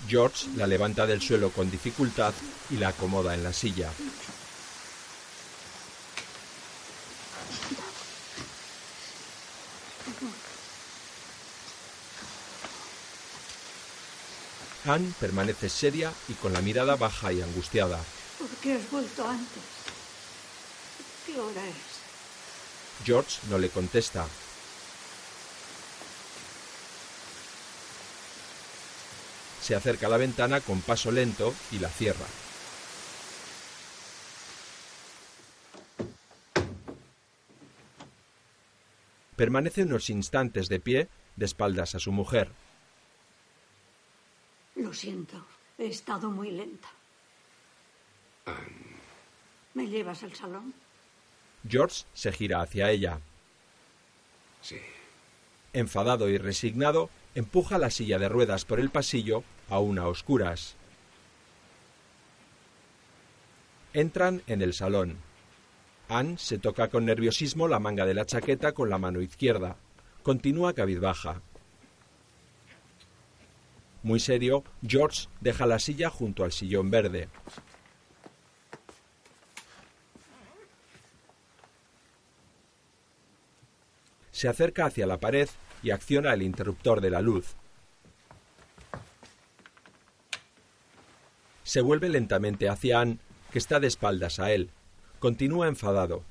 Speaker 1: George la levanta del suelo con dificultad y la acomoda en la silla. Anne permanece seria y con la mirada baja y angustiada.
Speaker 7: ¿Por qué has vuelto antes? ¿Qué hora es?
Speaker 1: George no le contesta. Se acerca a la ventana con paso lento y la cierra. Permanece unos instantes de pie, de espaldas a su mujer.
Speaker 7: Lo siento, he estado muy lenta.
Speaker 6: Anne,
Speaker 7: ¿Me llevas al salón?
Speaker 1: George se gira hacia ella.
Speaker 6: sí.
Speaker 1: Enfadado y resignado, empuja la silla de ruedas por el pasillo, aún a oscuras. Entran en el salón. Anne se toca con nerviosismo la manga de la chaqueta con la mano izquierda. Continúa cabizbaja. Muy serio, George deja la silla junto al sillón verde. Se acerca hacia la pared y acciona el interruptor de la luz. Se vuelve lentamente hacia Anne, que está de espaldas a él. Continúa enfadado.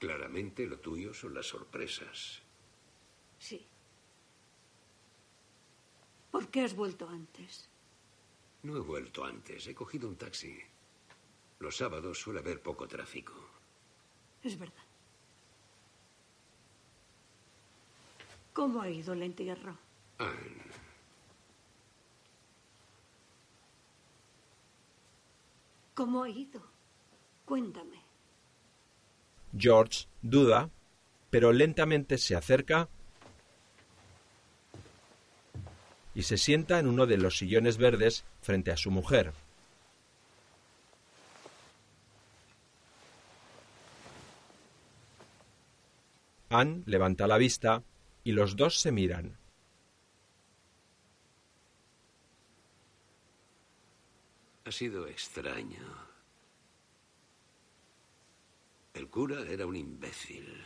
Speaker 6: Claramente lo tuyo son las sorpresas.
Speaker 7: Sí. ¿Por qué has vuelto antes?
Speaker 6: No he vuelto antes, he cogido un taxi. Los sábados suele haber poco tráfico.
Speaker 7: Es verdad. ¿Cómo ha ido el entierro?
Speaker 6: Anne,
Speaker 7: ¿Cómo ha ido? Cuéntame.
Speaker 1: George duda, pero lentamente se acerca y se sienta en uno de los sillones verdes frente a su mujer. Anne levanta la vista y los dos se miran.
Speaker 6: ha sido extraño. El cura era un imbécil.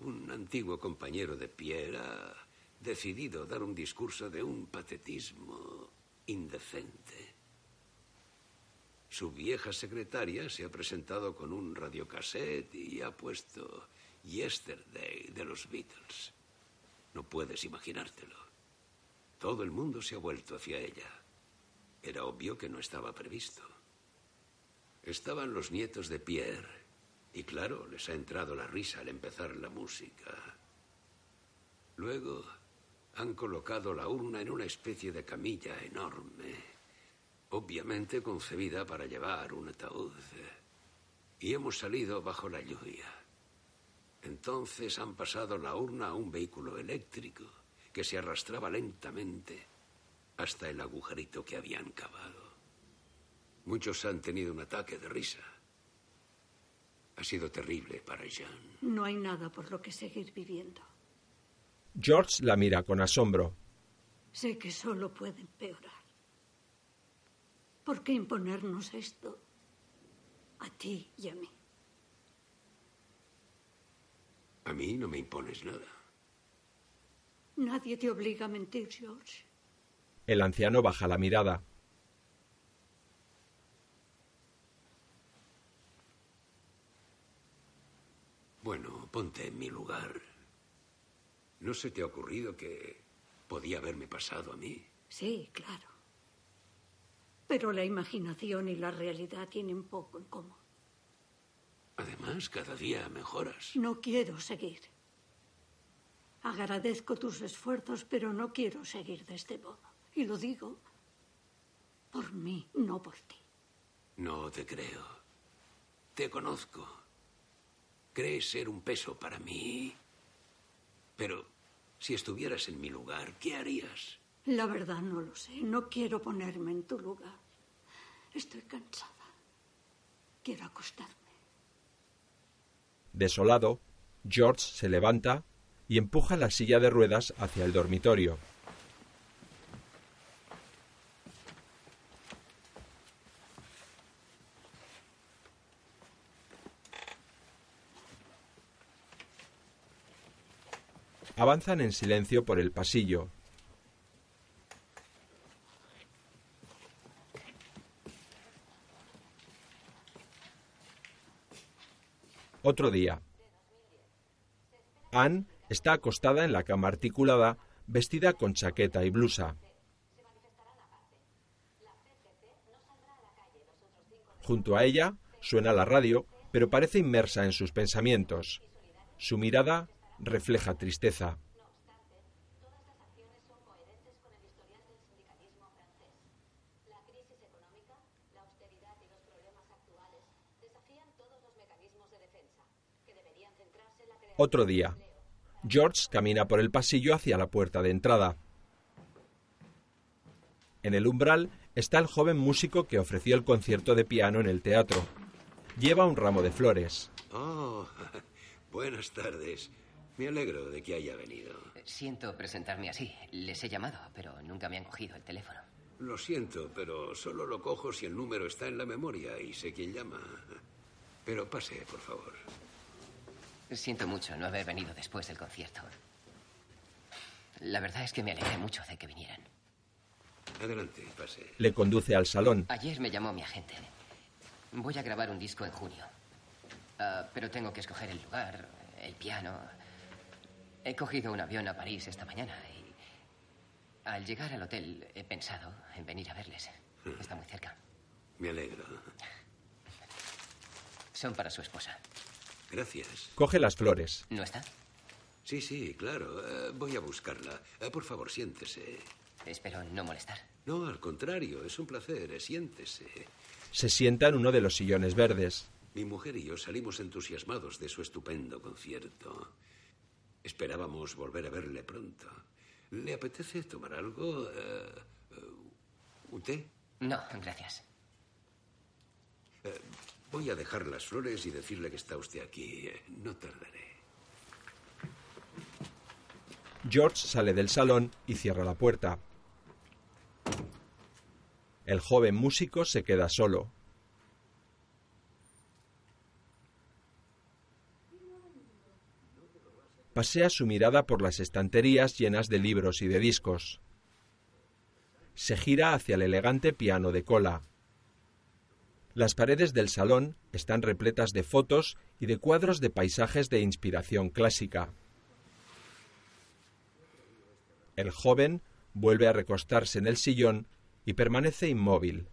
Speaker 6: Un antiguo compañero de Pierre ha decidido dar un discurso de un patetismo indecente. Su vieja secretaria se ha presentado con un radiocassette y ha puesto Yesterday de los Beatles. No puedes imaginártelo. Todo el mundo se ha vuelto hacia ella. Era obvio que no estaba previsto. Estaban los nietos de Pierre, y claro, les ha entrado la risa al empezar la música. Luego han colocado la urna en una especie de camilla enorme, obviamente concebida para llevar un ataúd. Y hemos salido bajo la lluvia. Entonces han pasado la urna a un vehículo eléctrico que se arrastraba lentamente hasta el agujerito que habían cavado. Muchos han tenido un ataque de risa. Ha sido terrible para Jean.
Speaker 7: No hay nada por lo que seguir viviendo.
Speaker 1: George la mira con asombro.
Speaker 7: Sé que solo puede empeorar. ¿Por qué imponernos esto a ti y a mí?
Speaker 6: A mí no me impones nada.
Speaker 7: Nadie te obliga a mentir, George.
Speaker 1: El anciano baja la mirada.
Speaker 6: Bueno, ponte en mi lugar. ¿No se te ha ocurrido que podía haberme pasado a mí?
Speaker 7: Sí, claro. Pero la imaginación y la realidad tienen poco en común.
Speaker 6: Además, cada día mejoras.
Speaker 7: No quiero seguir. Agradezco tus esfuerzos, pero no quiero seguir de este modo. Y lo digo por mí, no por ti.
Speaker 6: No te creo. Te conozco. Crees ser un peso para mí. Pero si estuvieras en mi lugar, ¿qué harías?
Speaker 7: La verdad no lo sé. No quiero ponerme en tu lugar. Estoy cansada. Quiero acostarme.
Speaker 1: Desolado, George se levanta y empuja la silla de ruedas hacia el dormitorio. Avanzan en silencio por el pasillo. Otro día. Anne está acostada en la cama articulada, vestida con chaqueta y blusa. Junto a ella suena la radio, pero parece inmersa en sus pensamientos. Su mirada refleja tristeza. Otro día. George camina por el pasillo hacia la puerta de entrada. En el umbral está el joven músico que ofreció el concierto de piano en el teatro. Lleva un ramo de flores.
Speaker 6: Oh, buenas tardes. Me alegro de que haya venido.
Speaker 2: Siento presentarme así. Les he llamado, pero nunca me han cogido el teléfono.
Speaker 6: Lo siento, pero solo lo cojo si el número está en la memoria y sé quién llama. Pero pase, por favor.
Speaker 2: Siento mucho no haber venido después del concierto. La verdad es que me alegré mucho de que vinieran.
Speaker 6: Adelante, pase.
Speaker 1: Le conduce al salón.
Speaker 2: Ayer me llamó mi agente. Voy a grabar un disco en junio. Ah, pero tengo que escoger el lugar, el piano. He cogido un avión a París esta mañana y al llegar al hotel he pensado en venir a verles. Está muy cerca.
Speaker 6: Me alegro.
Speaker 2: Son para su esposa.
Speaker 6: Gracias.
Speaker 1: Coge las flores.
Speaker 2: ¿No está?
Speaker 6: Sí, sí, claro. Eh, voy a buscarla. Eh, por favor, siéntese.
Speaker 2: Espero no molestar.
Speaker 6: No, al contrario, es un placer. eh, Siéntese.
Speaker 1: Se sienta en uno de los sillones verdes.
Speaker 6: Mi mujer y yo salimos entusiasmados de su estupendo concierto. Esperábamos volver a verle pronto. ¿Le apetece tomar algo? Eh, ¿Un té?
Speaker 2: No, gracias.
Speaker 6: Eh, voy a dejar las flores y decirle que está usted aquí. Eh, No tardaré.
Speaker 1: George sale del salón y cierra la puerta. El joven músico se queda solo. Pasea su mirada por las estanterías llenas de libros y de discos. Se gira hacia el elegante piano de cola. Las paredes del salón están repletas de fotos y de cuadros de paisajes de inspiración clásica. El joven vuelve a recostarse en el sillón y permanece inmóvil,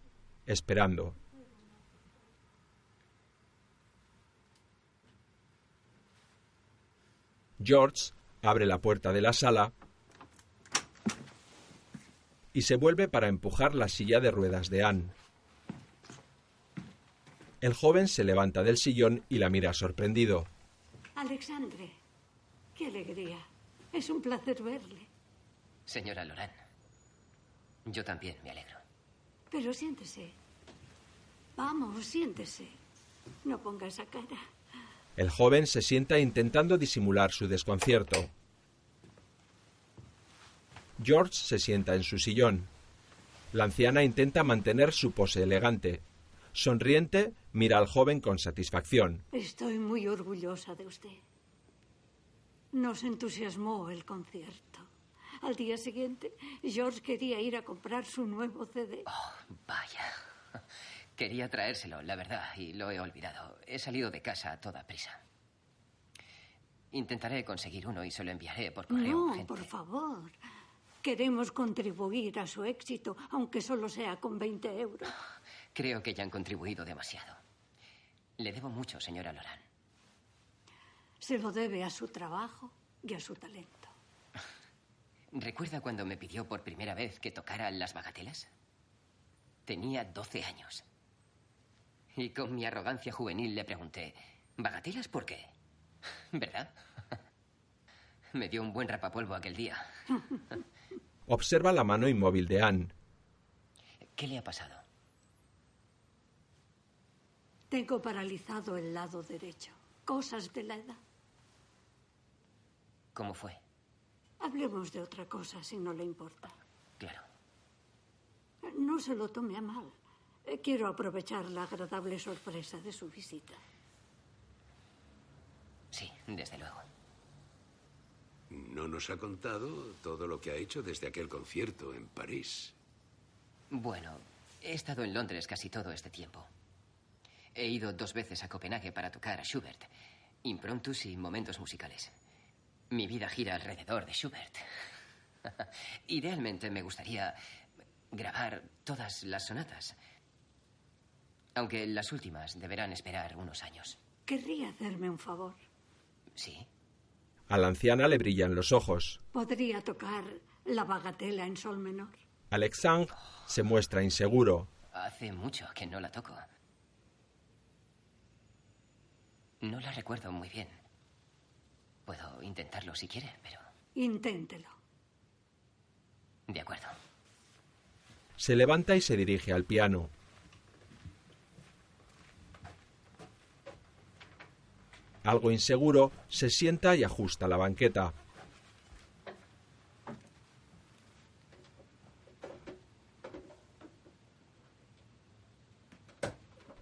Speaker 1: esperando. George abre la puerta de la sala y se vuelve para empujar la silla de ruedas de Anne. El joven se levanta del sillón y la mira sorprendido.
Speaker 7: Alexandre, qué alegría. Es un placer verle.
Speaker 2: Señora Loran, yo también me alegro.
Speaker 7: Pero siéntese. Vamos, siéntese. No ponga esa cara.
Speaker 1: El joven se sienta intentando disimular su desconcierto. George se sienta en su sillón. La anciana intenta mantener su pose elegante. Sonriente, mira al joven con satisfacción.
Speaker 7: Estoy muy orgullosa de usted. Nos entusiasmó el concierto. Al día siguiente, George quería ir a comprar su nuevo CD.
Speaker 2: Oh, vaya. Quería traérselo, la verdad, y lo he olvidado. He salido de casa a toda prisa. Intentaré conseguir uno y se lo enviaré por correo.
Speaker 7: No,
Speaker 2: urgente.
Speaker 7: por favor. Queremos contribuir a su éxito, aunque solo sea con 20 euros.
Speaker 2: Creo que ya han contribuido demasiado. Le debo mucho, señora Loran.
Speaker 7: Se lo debe a su trabajo y a su talento.
Speaker 2: ¿Recuerda cuando me pidió por primera vez que tocara las bagatelas? Tenía 12 años. Y con mi arrogancia juvenil le pregunté, ¿bagatelas por qué? ¿Verdad? Me dio un buen rapapolvo aquel día.
Speaker 1: Observa la mano inmóvil de Anne.
Speaker 2: ¿Qué le ha pasado?
Speaker 7: Tengo paralizado el lado derecho. Cosas de la edad.
Speaker 2: ¿Cómo fue?
Speaker 7: Hablemos de otra cosa, si no le importa.
Speaker 2: Claro.
Speaker 7: No se lo tome a mal. Quiero aprovechar la agradable sorpresa de su visita.
Speaker 2: Sí, desde luego.
Speaker 6: No nos ha contado todo lo que ha hecho desde aquel concierto en París.
Speaker 2: Bueno, he estado en Londres casi todo este tiempo. He ido dos veces a Copenhague para tocar a Schubert, improntus y momentos musicales. Mi vida gira alrededor de Schubert. Idealmente me gustaría grabar todas las sonatas, aunque las últimas deberán esperar unos años.
Speaker 7: Querría hacerme un favor.
Speaker 2: Sí.
Speaker 1: A la anciana le brillan los ojos.
Speaker 7: ¿Podría tocar la bagatela en sol menor?
Speaker 1: Alexandre se muestra inseguro.
Speaker 2: Hace mucho que no la toco. No la recuerdo muy bien. Puedo intentarlo si quiere, pero...
Speaker 7: Inténtelo.
Speaker 2: De acuerdo.
Speaker 1: Se levanta y se dirige al piano. Algo inseguro, se sienta y ajusta la banqueta.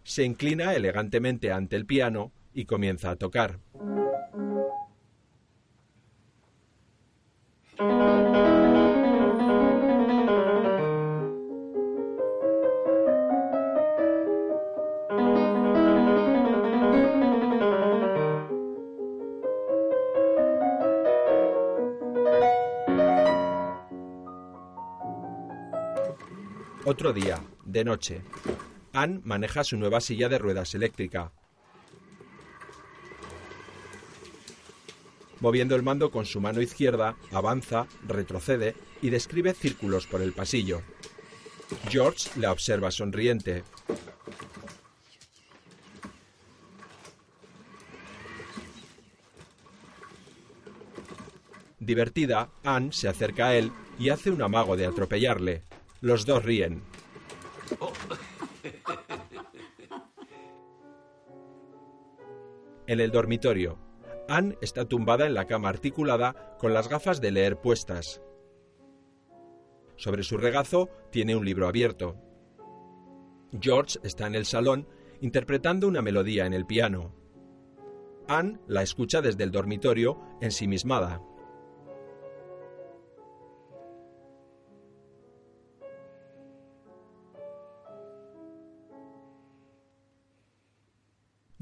Speaker 1: Se inclina elegantemente ante el piano y comienza a tocar. Otro día, de noche. Anne maneja su nueva silla de ruedas eléctrica. Moviendo el mando con su mano izquierda, avanza, retrocede y describe círculos por el pasillo. George la observa sonriente. Divertida, Anne se acerca a él y hace un amago de atropellarle. Los dos ríen. En el dormitorio, Anne está tumbada en la cama articulada con las gafas de leer puestas. Sobre su regazo tiene un libro abierto. George está en el salón interpretando una melodía en el piano. Anne la escucha desde el dormitorio, ensimismada.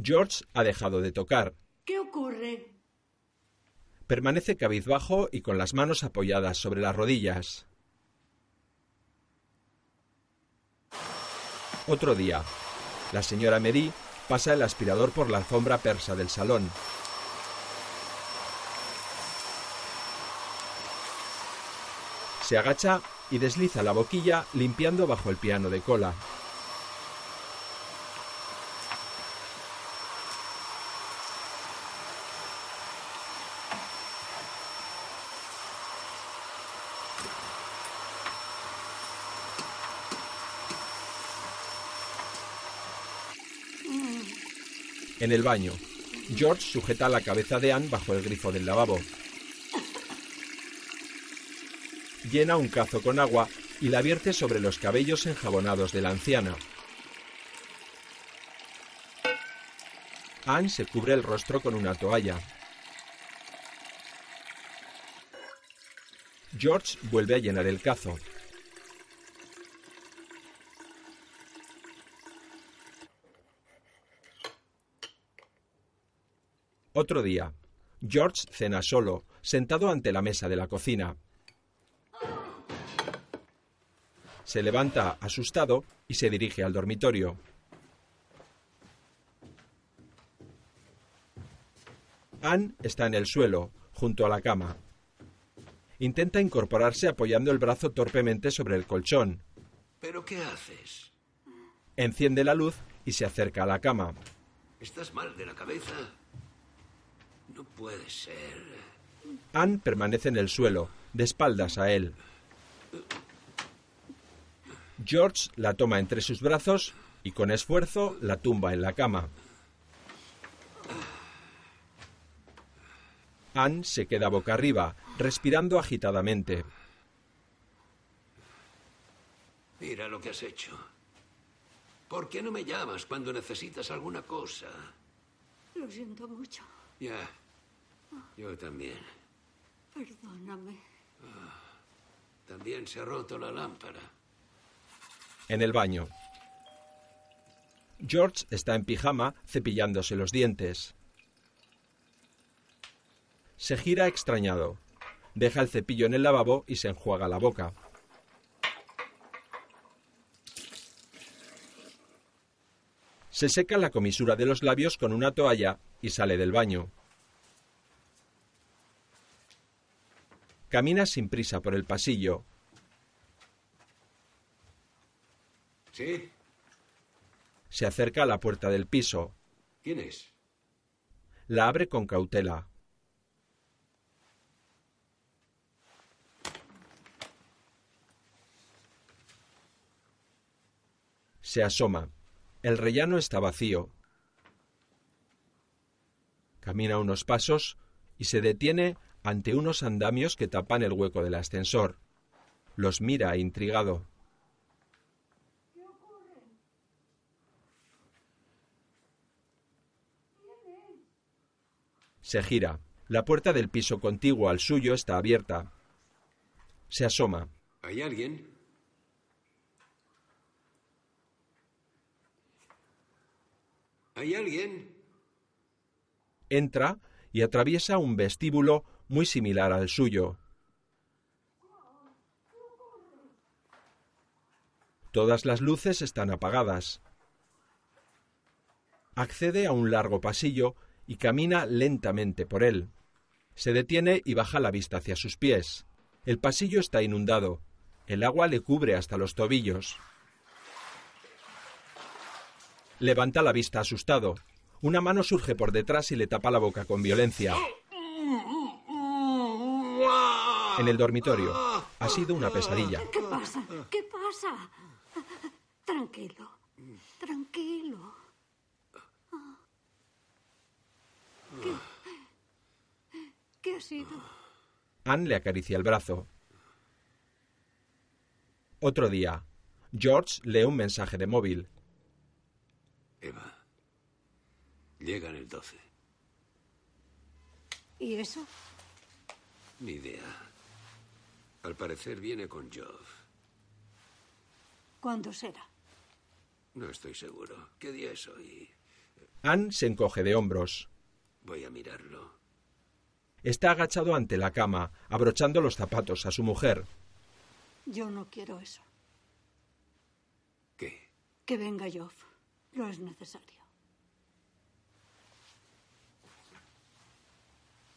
Speaker 1: George ha dejado de tocar.
Speaker 7: ¿Qué ocurre?
Speaker 1: Permanece cabizbajo y con las manos apoyadas sobre las rodillas. Otro día, la señora Mary pasa el aspirador por la alfombra persa del salón. Se agacha y desliza la boquilla limpiando bajo el piano de cola. En el baño, George sujeta la cabeza de Anne bajo el grifo del lavabo. Llena un cazo con agua y la vierte sobre los cabellos enjabonados de la anciana. Anne se cubre el rostro con una toalla. George vuelve a llenar el cazo. Otro día, George cena solo, sentado ante la mesa de la cocina. Se levanta asustado y se dirige al dormitorio. Anne está en el suelo, junto a la cama. Intenta incorporarse apoyando el brazo torpemente sobre el colchón.
Speaker 6: ¿Pero qué haces?
Speaker 1: Enciende la luz y se acerca a la cama.
Speaker 6: ¿Estás mal de la cabeza? No puede ser.
Speaker 1: Anne permanece en el suelo, de espaldas a él. George la toma entre sus brazos y con esfuerzo la tumba en la cama. Anne se queda boca arriba, respirando agitadamente.
Speaker 6: Mira lo que has hecho. ¿Por qué no me llamas cuando necesitas alguna cosa?
Speaker 7: Lo siento mucho.
Speaker 6: Ya. Yo también.
Speaker 7: Perdóname.
Speaker 6: También se ha roto la lámpara.
Speaker 1: En el baño. George está en pijama cepillándose los dientes. Se gira extrañado. Deja el cepillo en el lavabo y se enjuaga la boca. Se seca la comisura de los labios con una toalla y sale del baño. Camina sin prisa por el pasillo.
Speaker 6: ¿Sí?
Speaker 1: Se acerca a la puerta del piso.
Speaker 6: ¿Quién es?
Speaker 1: La abre con cautela. Se asoma. El rellano está vacío. Camina unos pasos y se detiene ante unos andamios que tapan el hueco del ascensor. Los mira intrigado. Se gira. La puerta del piso contiguo al suyo está abierta. Se asoma.
Speaker 6: ¿Hay alguien? ¿Hay alguien?
Speaker 1: Entra y atraviesa un vestíbulo muy similar al suyo. Todas las luces están apagadas. Accede a un largo pasillo y camina lentamente por él. Se detiene y baja la vista hacia sus pies. El pasillo está inundado. El agua le cubre hasta los tobillos. Levanta la vista asustado. Una mano surge por detrás y le tapa la boca con violencia. En el dormitorio. Ha sido una pesadilla.
Speaker 7: ¿Qué pasa? ¿Qué pasa? Tranquilo. Tranquilo. ¿Qué, ¿Qué ha sido?
Speaker 1: Anne le acaricia el brazo. Otro día. George lee un mensaje de móvil.
Speaker 6: Eva. Llega en el 12.
Speaker 7: ¿Y eso?
Speaker 6: Ni idea. Al parecer viene con Geoff.
Speaker 7: ¿Cuándo será?
Speaker 6: No estoy seguro. ¿Qué día es hoy?
Speaker 1: Anne se encoge de hombros.
Speaker 6: Voy a mirarlo.
Speaker 1: Está agachado ante la cama, abrochando los zapatos a su mujer.
Speaker 7: Yo no quiero eso.
Speaker 6: ¿Qué?
Speaker 7: Que venga Joff. No es necesario.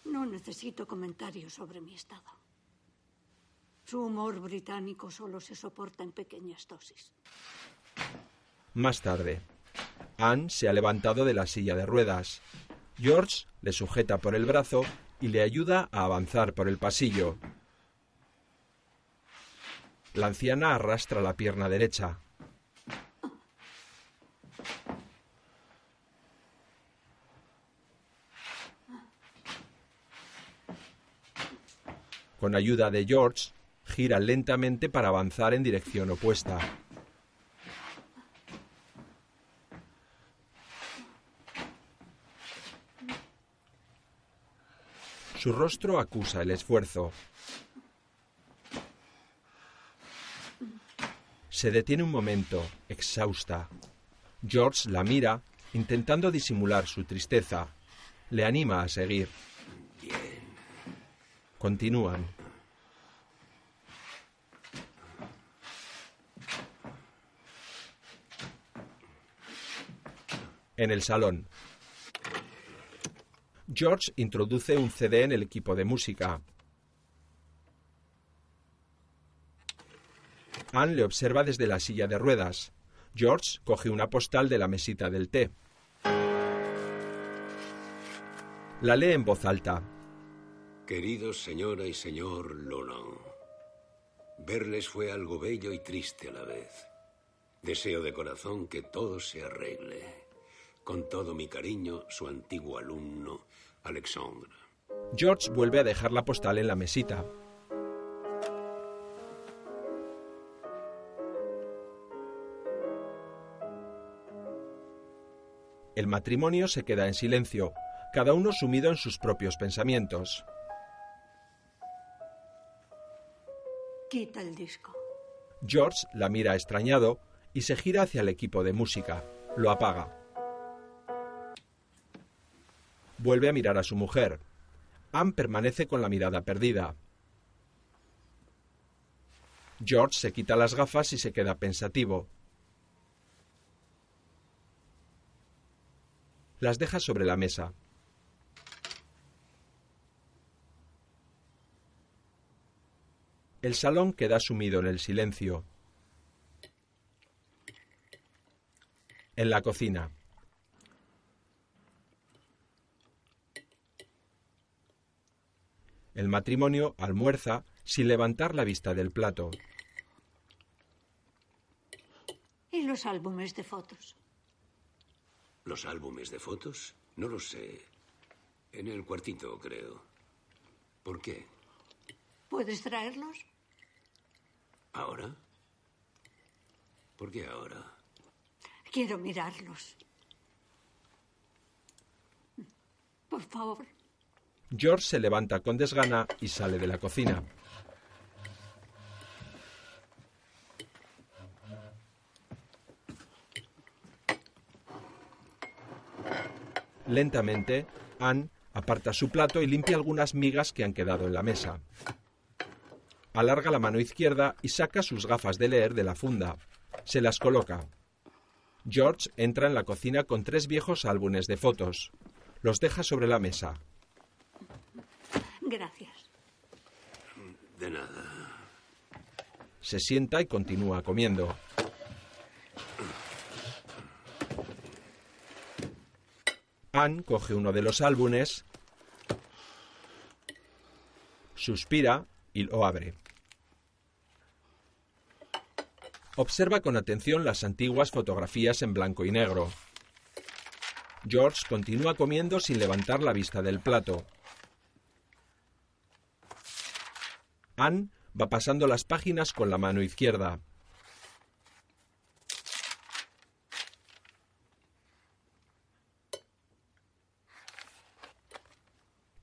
Speaker 7: No necesito comentarios sobre mi estado. Su humor británico solo se soporta en pequeñas dosis.
Speaker 1: Más tarde, Anne se ha levantado de la silla de ruedas. George le sujeta por el brazo y le ayuda a avanzar por el pasillo. La anciana arrastra la pierna derecha. Con ayuda de George, gira lentamente para avanzar en dirección opuesta. Su rostro acusa el esfuerzo. Se detiene un momento, exhausta. George la mira, intentando disimular su tristeza. Le anima a seguir. Continúan. En el salón. George introduce un CD en el equipo de música. Anne le observa desde la silla de ruedas. George coge una postal de la mesita del té. La lee en voz alta.
Speaker 6: Queridos señora y señor Lonan, verles fue algo bello y triste a la vez. Deseo de corazón que todo se arregle. Con todo mi cariño, su antiguo alumno, Alexandre.
Speaker 1: George vuelve a dejar la postal en la mesita. El matrimonio se queda en silencio, cada uno sumido en sus propios pensamientos.
Speaker 7: Quita el disco.
Speaker 1: George la mira extrañado y se gira hacia el equipo de música. Lo apaga. Vuelve a mirar a su mujer. Anne permanece con la mirada perdida. George se quita las gafas y se queda pensativo. Las deja sobre la mesa. El salón queda sumido en el silencio. En la cocina. El matrimonio almuerza sin levantar la vista del plato.
Speaker 7: ¿Y los álbumes de fotos?
Speaker 6: ¿Los álbumes de fotos? No lo sé. En el cuartito, creo. ¿Por qué?
Speaker 7: ¿Puedes traerlos?
Speaker 6: ¿Ahora? ¿Por qué ahora?
Speaker 7: Quiero mirarlos. Por favor.
Speaker 1: George se levanta con desgana y sale de la cocina. Lentamente, Anne aparta su plato y limpia algunas migas que han quedado en la mesa. Alarga la mano izquierda y saca sus gafas de leer de la funda. Se las coloca. George entra en la cocina con tres viejos álbumes de fotos. Los deja sobre la mesa.
Speaker 7: Gracias.
Speaker 6: De nada.
Speaker 1: Se sienta y continúa comiendo. Anne coge uno de los álbumes, suspira y lo abre. Observa con atención las antiguas fotografías en blanco y negro. George continúa comiendo sin levantar la vista del plato. Anne va pasando las páginas con la mano izquierda.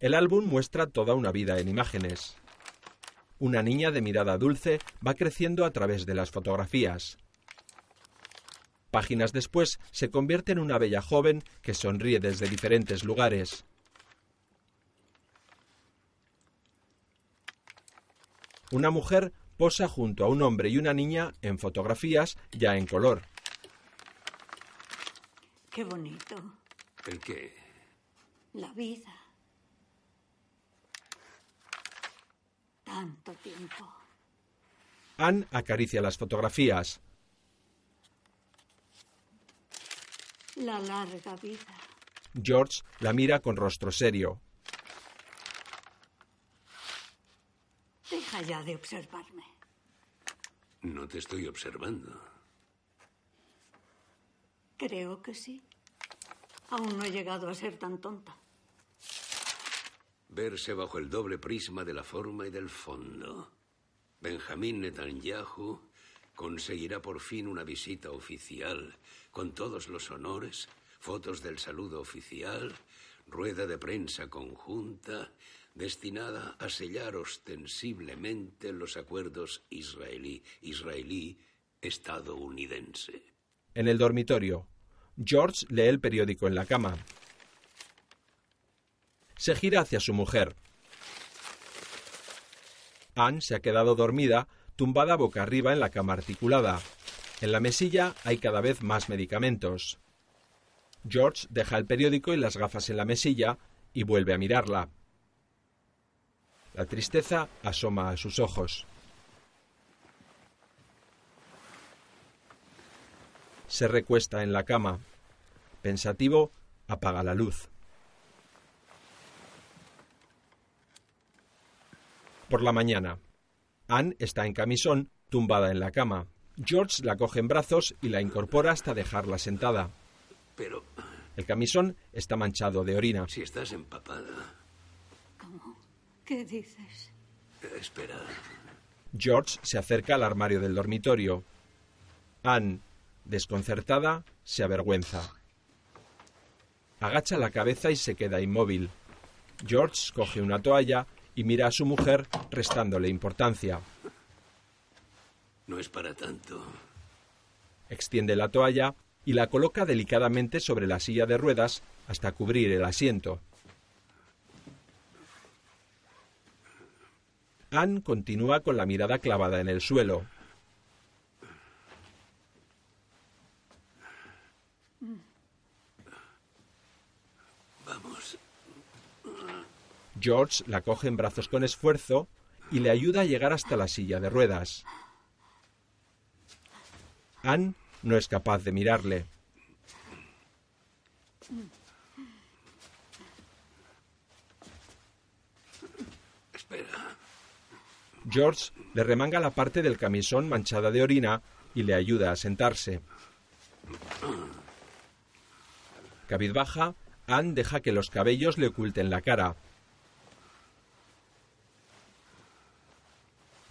Speaker 1: El álbum muestra toda una vida en imágenes. Una niña de mirada dulce va creciendo a través de las fotografías. Páginas después se convierte en una bella joven que sonríe desde diferentes lugares. Una mujer posa junto a un hombre y una niña en fotografías ya en color.
Speaker 7: Qué bonito.
Speaker 6: ¿El qué?
Speaker 7: La vida. Tanto tiempo.
Speaker 1: Anne acaricia las fotografías.
Speaker 7: La larga vida.
Speaker 1: George la mira con rostro serio.
Speaker 7: Deja ya de observarme.
Speaker 6: No te estoy observando.
Speaker 7: Creo que sí. Aún no he llegado a ser tan tonta.
Speaker 6: Verse bajo el doble prisma de la forma y del fondo. Benjamín Netanyahu conseguirá por fin una visita oficial, con todos los honores, fotos del saludo oficial, rueda de prensa conjunta, destinada a sellar ostensiblemente los acuerdos israelí-israelí estadounidense.
Speaker 1: En el dormitorio, George lee el periódico en la cama. Se gira hacia su mujer. Anne se ha quedado dormida, tumbada boca arriba en la cama articulada. En la mesilla hay cada vez más medicamentos. George deja el periódico y las gafas en la mesilla y vuelve a mirarla. La tristeza asoma a sus ojos. Se recuesta en la cama. Pensativo, apaga la luz. Por la mañana. Anne está en camisón, tumbada en la cama. George la coge en brazos y la incorpora hasta dejarla sentada.
Speaker 6: Pero...
Speaker 1: El camisón está manchado de orina.
Speaker 6: Si estás empapada...
Speaker 7: ¿Qué dices?
Speaker 6: Eh, espera.
Speaker 1: George se acerca al armario del dormitorio. Anne, desconcertada, se avergüenza. Agacha la cabeza y se queda inmóvil. George coge una toalla y mira a su mujer restándole importancia.
Speaker 6: No es para tanto.
Speaker 1: Extiende la toalla y la coloca delicadamente sobre la silla de ruedas hasta cubrir el asiento. Anne continúa con la mirada clavada en el suelo.
Speaker 6: Vamos.
Speaker 1: George la coge en brazos con esfuerzo y le ayuda a llegar hasta la silla de ruedas. Anne no es capaz de mirarle.
Speaker 6: Espera.
Speaker 1: George le remanga la parte del camisón manchada de orina y le ayuda a sentarse. Cabizbaja, Anne deja que los cabellos le oculten la cara.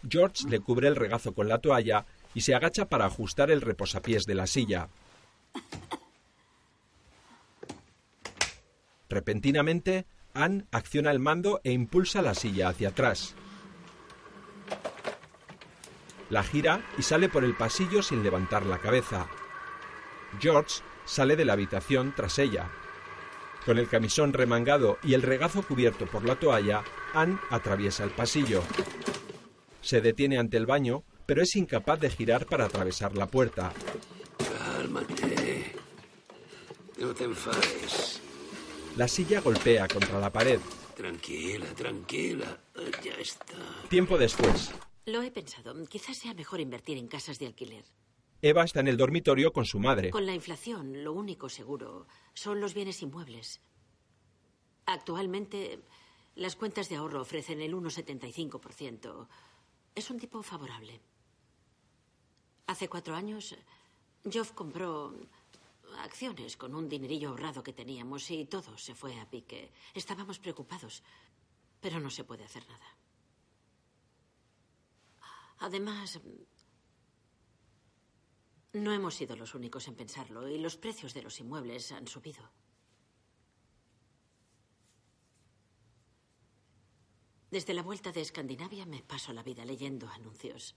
Speaker 1: George le cubre el regazo con la toalla y se agacha para ajustar el reposapiés de la silla. Repentinamente, Anne acciona el mando e impulsa la silla hacia atrás. La gira y sale por el pasillo sin levantar la cabeza. George sale de la habitación tras ella. Con el camisón remangado y el regazo cubierto por la toalla, Anne atraviesa el pasillo. Se detiene ante el baño, pero es incapaz de girar para atravesar la puerta.
Speaker 6: Cálmate. No te enfades.
Speaker 1: La silla golpea contra la pared.
Speaker 6: Tranquila, tranquila. Ya está.
Speaker 1: Tiempo después,
Speaker 8: Lo he pensado. Quizás sea mejor invertir en casas de alquiler.
Speaker 1: Eva está en el dormitorio con su madre.
Speaker 8: Con la inflación, lo único seguro son los bienes inmuebles. Actualmente, las cuentas de ahorro ofrecen el 1,75%. Es un tipo favorable. Hace cuatro años, Geoff compró acciones con un dinerillo ahorrado que teníamos y todo se fue a pique. Estábamos preocupados, pero no se puede hacer nada. Además, no hemos sido los únicos en pensarlo y los precios de los inmuebles han subido. Desde la vuelta de Escandinavia me paso la vida leyendo anuncios.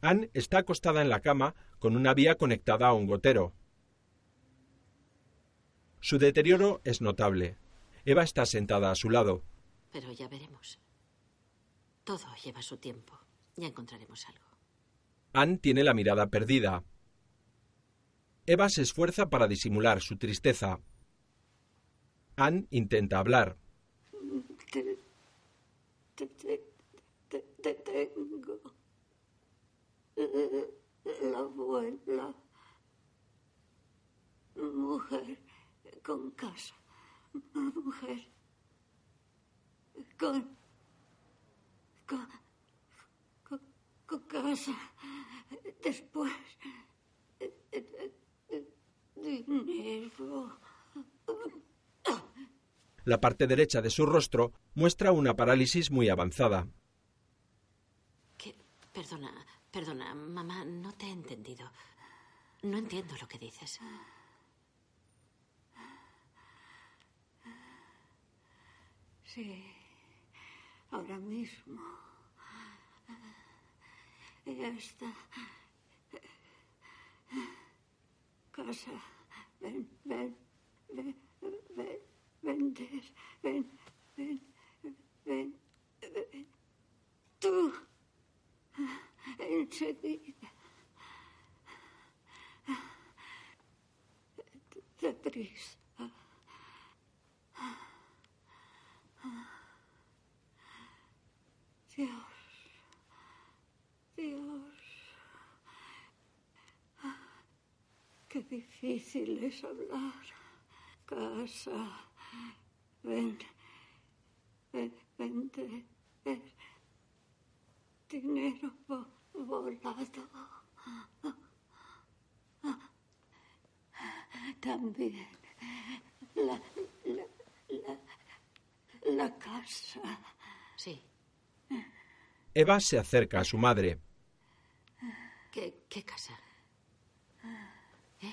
Speaker 1: Anne está acostada en la cama con una vía conectada a un gotero. Su deterioro es notable. Eva está sentada a su lado.
Speaker 8: Pero ya veremos. Todo lleva su tiempo. Ya encontraremos algo.
Speaker 1: Anne tiene la mirada perdida. Eva se esfuerza para disimular su tristeza. Anne intenta hablar.
Speaker 7: Te, te, te, te, te tengo. La abuela. Mujer con casa. Mujer con. con. Casa. Después. Dinero.
Speaker 1: La parte derecha de su rostro muestra una parálisis muy avanzada.
Speaker 8: ¿Qué? Perdona, perdona, mamá, no te he entendido. No entiendo lo que dices.
Speaker 7: Sí, ahora mismo. Esta casa, ven, ven, ven, ven, vender, ven, ven, ven, ven. Tú, enseguida. Deprisa. Dios, Dios, qué difícil es hablar. Casa, ven, ven, vender, dinero vo- volado. También la, la, la, la casa.
Speaker 8: Sí.
Speaker 1: Eva se acerca a su madre.
Speaker 8: ¿Qué, qué casa? ¿Eh?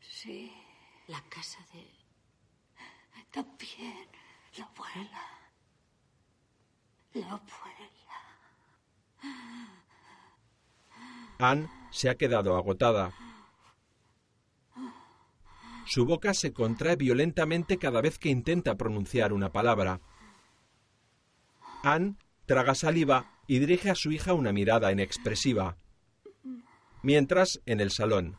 Speaker 7: Sí,
Speaker 8: La casa de...
Speaker 7: también la abuela. La abuela.
Speaker 1: Anne se ha quedado agotada. Su boca se contrae violentamente cada vez que intenta pronunciar una palabra. Anne traga saliva y dirige a su hija una mirada inexpresiva. Mientras, en el salón,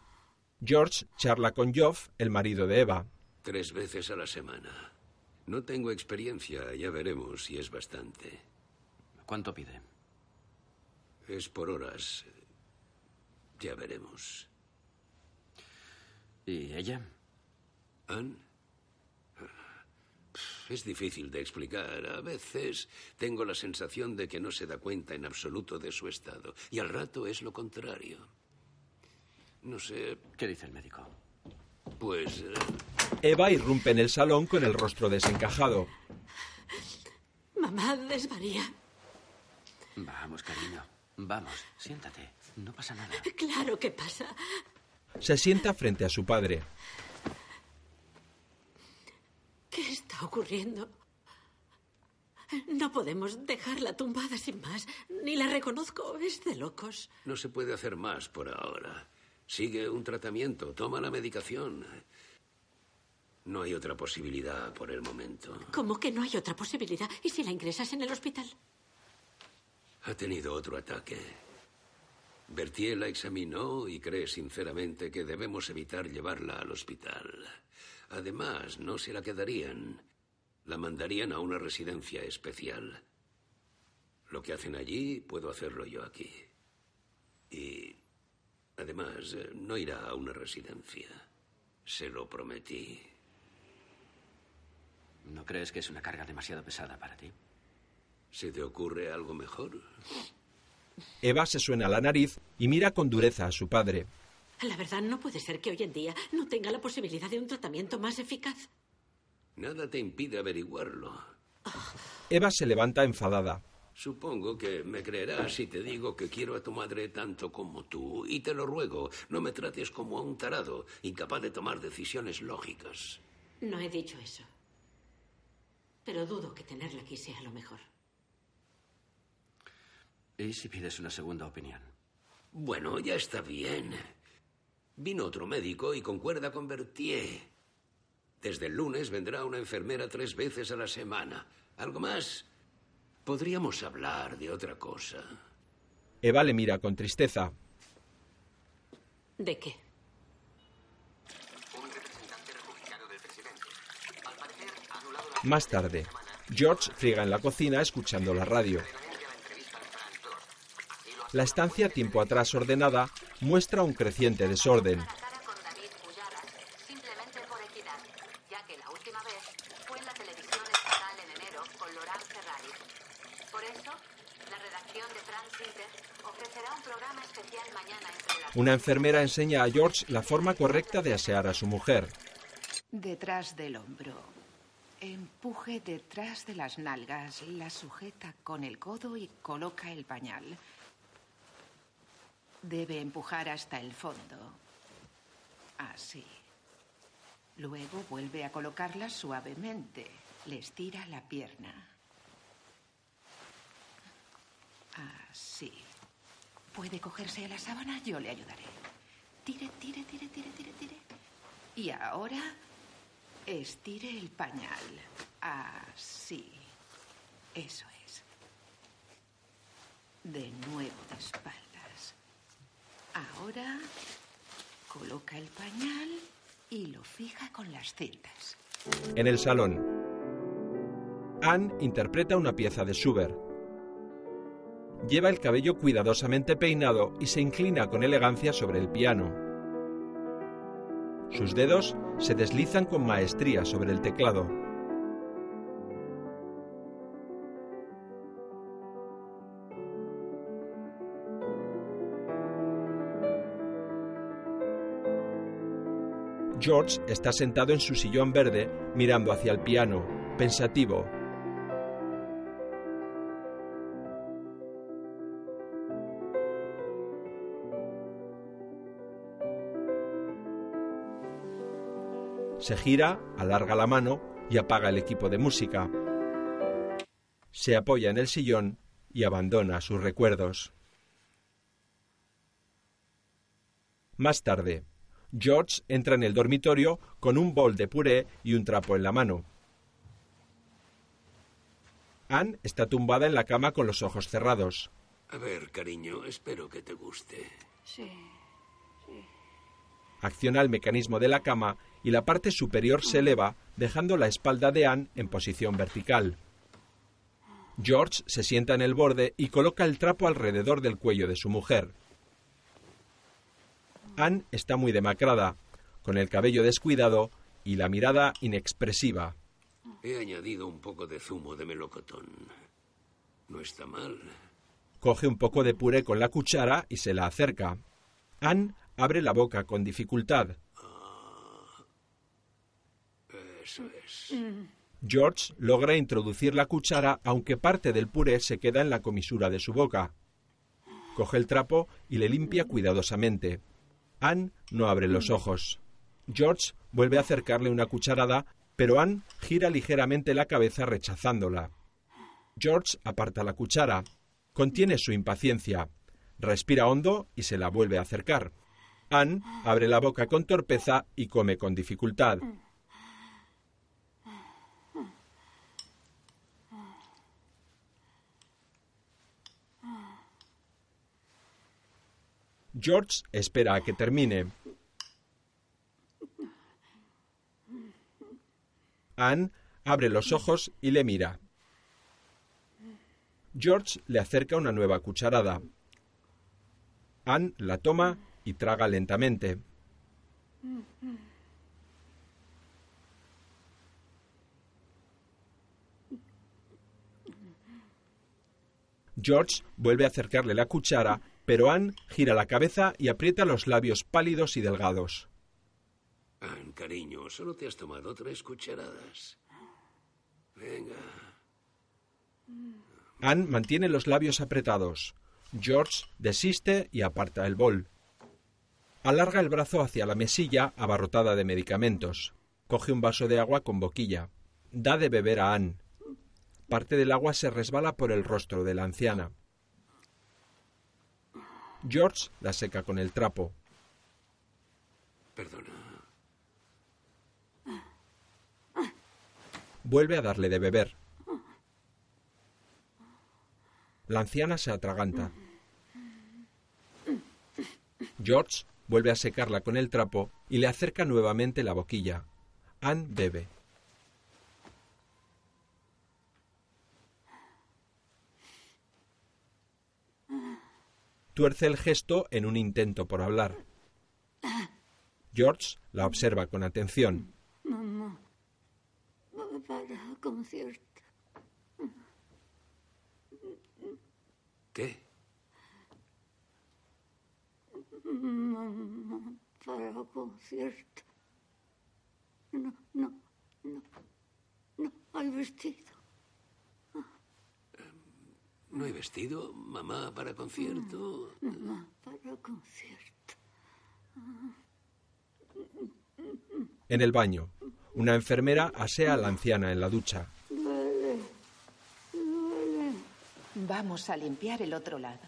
Speaker 1: George charla con Geoff, el marido de Eva.
Speaker 6: Tres veces a la semana. No tengo experiencia, ya veremos si es bastante.
Speaker 3: ¿Cuánto pide?
Speaker 6: Es por horas. Ya veremos.
Speaker 3: ¿Y ella?
Speaker 6: ¿Anne? Es difícil de explicar. A veces tengo la sensación de que no se da cuenta en absoluto de su estado. Y al rato es lo contrario. No sé.
Speaker 3: ¿Qué dice el médico?
Speaker 6: Pues. eh,
Speaker 1: Eva irrumpe en el salón con el rostro desencajado.
Speaker 8: Mamá desvaría.
Speaker 3: Vamos, cariño. Vamos, siéntate. No pasa nada.
Speaker 8: Claro que pasa.
Speaker 1: Se sienta frente a su padre.
Speaker 8: ¿Qué está ocurriendo? No podemos dejarla tumbada sin más. Ni la reconozco. Es de locos.
Speaker 6: no se puede hacer más por ahora. Sigue un tratamiento, toma la medicación. No hay otra posibilidad por el momento.
Speaker 8: ¿Cómo que no hay otra posibilidad? ¿Y si la ingresas en el hospital?
Speaker 6: Ha tenido otro ataque. Bertier la examinó y cree sinceramente que debemos evitar llevarla al hospital. Además, no se la quedarían. La mandarían a una residencia especial. Lo que hacen allí, puedo hacerlo yo aquí. Y, además, eh, no irá a una residencia. Se lo prometí.
Speaker 3: ¿No crees que es una carga demasiado pesada para ti?
Speaker 6: ¿Se te ocurre algo mejor?
Speaker 1: Eva se suena la nariz y mira con dureza a su padre.
Speaker 8: La verdad, no puede ser que hoy en día no tenga la posibilidad de un tratamiento más eficaz.
Speaker 6: Nada te impide averiguarlo.
Speaker 1: Eva se levanta enfadada.
Speaker 6: Supongo que me creerás si te digo que quiero a tu madre tanto como tú. Y te lo ruego, no me trates como a un tarado, incapaz de tomar decisiones lógicas.
Speaker 8: No he dicho eso. Pero dudo que tenerla aquí sea lo mejor.
Speaker 3: ¿Y si pides una segunda opinión?
Speaker 6: Bueno, ya está bien. Vino otro médico y concuerda con Berthier. Desde el lunes vendrá una enfermera tres veces a la semana. ¿Algo más? Podríamos hablar de otra cosa.
Speaker 1: Eva le mira con tristeza.
Speaker 8: ¿De qué?
Speaker 1: Más tarde, George friega en la cocina escuchando la radio. La estancia tiempo atrás ordenada muestra un creciente desorden. Una enfermera enseña a George la forma correcta de asear a su mujer.
Speaker 5: Detrás del hombro. Empuje detrás de las nalgas, la sujeta con el codo y coloca el pañal. Debe empujar hasta el fondo. Así. Luego vuelve a colocarla suavemente. Le estira la pierna. Así. ¿Puede cogerse a la sábana? Yo le ayudaré. Tire, tire, tire, tire, tire, tire. Y ahora estire el pañal. Así. Eso es. De nuevo de espaldas. Ahora coloca el pañal y lo fija con las cintas.
Speaker 1: En el salón, Anne interpreta una pieza de Schubert. Lleva el cabello cuidadosamente peinado y se inclina con elegancia sobre el piano. Sus dedos se deslizan con maestría sobre el teclado. George está sentado en su sillón verde mirando hacia el piano, pensativo. Se gira, alarga la mano y apaga el equipo de música. Se apoya en el sillón y abandona sus recuerdos. Más tarde, George entra en el dormitorio con un bol de puré y un trapo en la mano. Anne está tumbada en la cama con los ojos cerrados.
Speaker 6: A ver, cariño, espero que te guste.
Speaker 7: Sí.
Speaker 1: Acciona el mecanismo de la cama y la parte superior se eleva, dejando la espalda de Anne en posición vertical. George se sienta en el borde y coloca el trapo alrededor del cuello de su mujer. Anne está muy demacrada, con el cabello descuidado y la mirada inexpresiva.
Speaker 6: He añadido un poco de zumo de melocotón. No está mal.
Speaker 1: Coge un poco de puré con la cuchara y se la acerca. Anne abre la boca con dificultad.
Speaker 6: Eso es.
Speaker 1: George logra introducir la cuchara aunque parte del puré se queda en la comisura de su boca. Coge el trapo y le limpia cuidadosamente. Anne no abre los ojos. George vuelve a acercarle una cucharada, pero Anne gira ligeramente la cabeza rechazándola. George aparta la cuchara. Contiene su impaciencia. Respira hondo y se la vuelve a acercar. Anne abre la boca con torpeza y come con dificultad. George espera a que termine. Anne abre los ojos y le mira. George le acerca una nueva cucharada. Anne la toma y traga lentamente. George vuelve a acercarle la cuchara, pero Anne gira la cabeza y aprieta los labios pálidos y delgados.
Speaker 6: Anne, cariño, solo te has tomado tres cucharadas. Venga.
Speaker 1: Anne mantiene los labios apretados. George desiste y aparta el bol. Alarga el brazo hacia la mesilla abarrotada de medicamentos. Coge un vaso de agua con boquilla. Da de beber a Anne. Parte del agua se resbala por el rostro de la anciana. George la seca con el trapo.
Speaker 6: Perdona.
Speaker 1: Vuelve a darle de beber. La anciana se atraganta. George vuelve a secarla con el trapo y le acerca nuevamente la boquilla. Anne bebe. Tuerce el gesto en un intento por hablar. George la observa con atención.
Speaker 7: Mamá, para concierto.
Speaker 6: ¿Qué?
Speaker 7: Mamá, para concierto. No, no, no, no, hay vestido.
Speaker 6: ¿No hay vestido, mamá, para concierto?
Speaker 7: Mamá, para concierto.
Speaker 1: En el baño, una enfermera asea a la anciana en la ducha.
Speaker 7: Duele, duele.
Speaker 5: Vamos a limpiar el otro lado.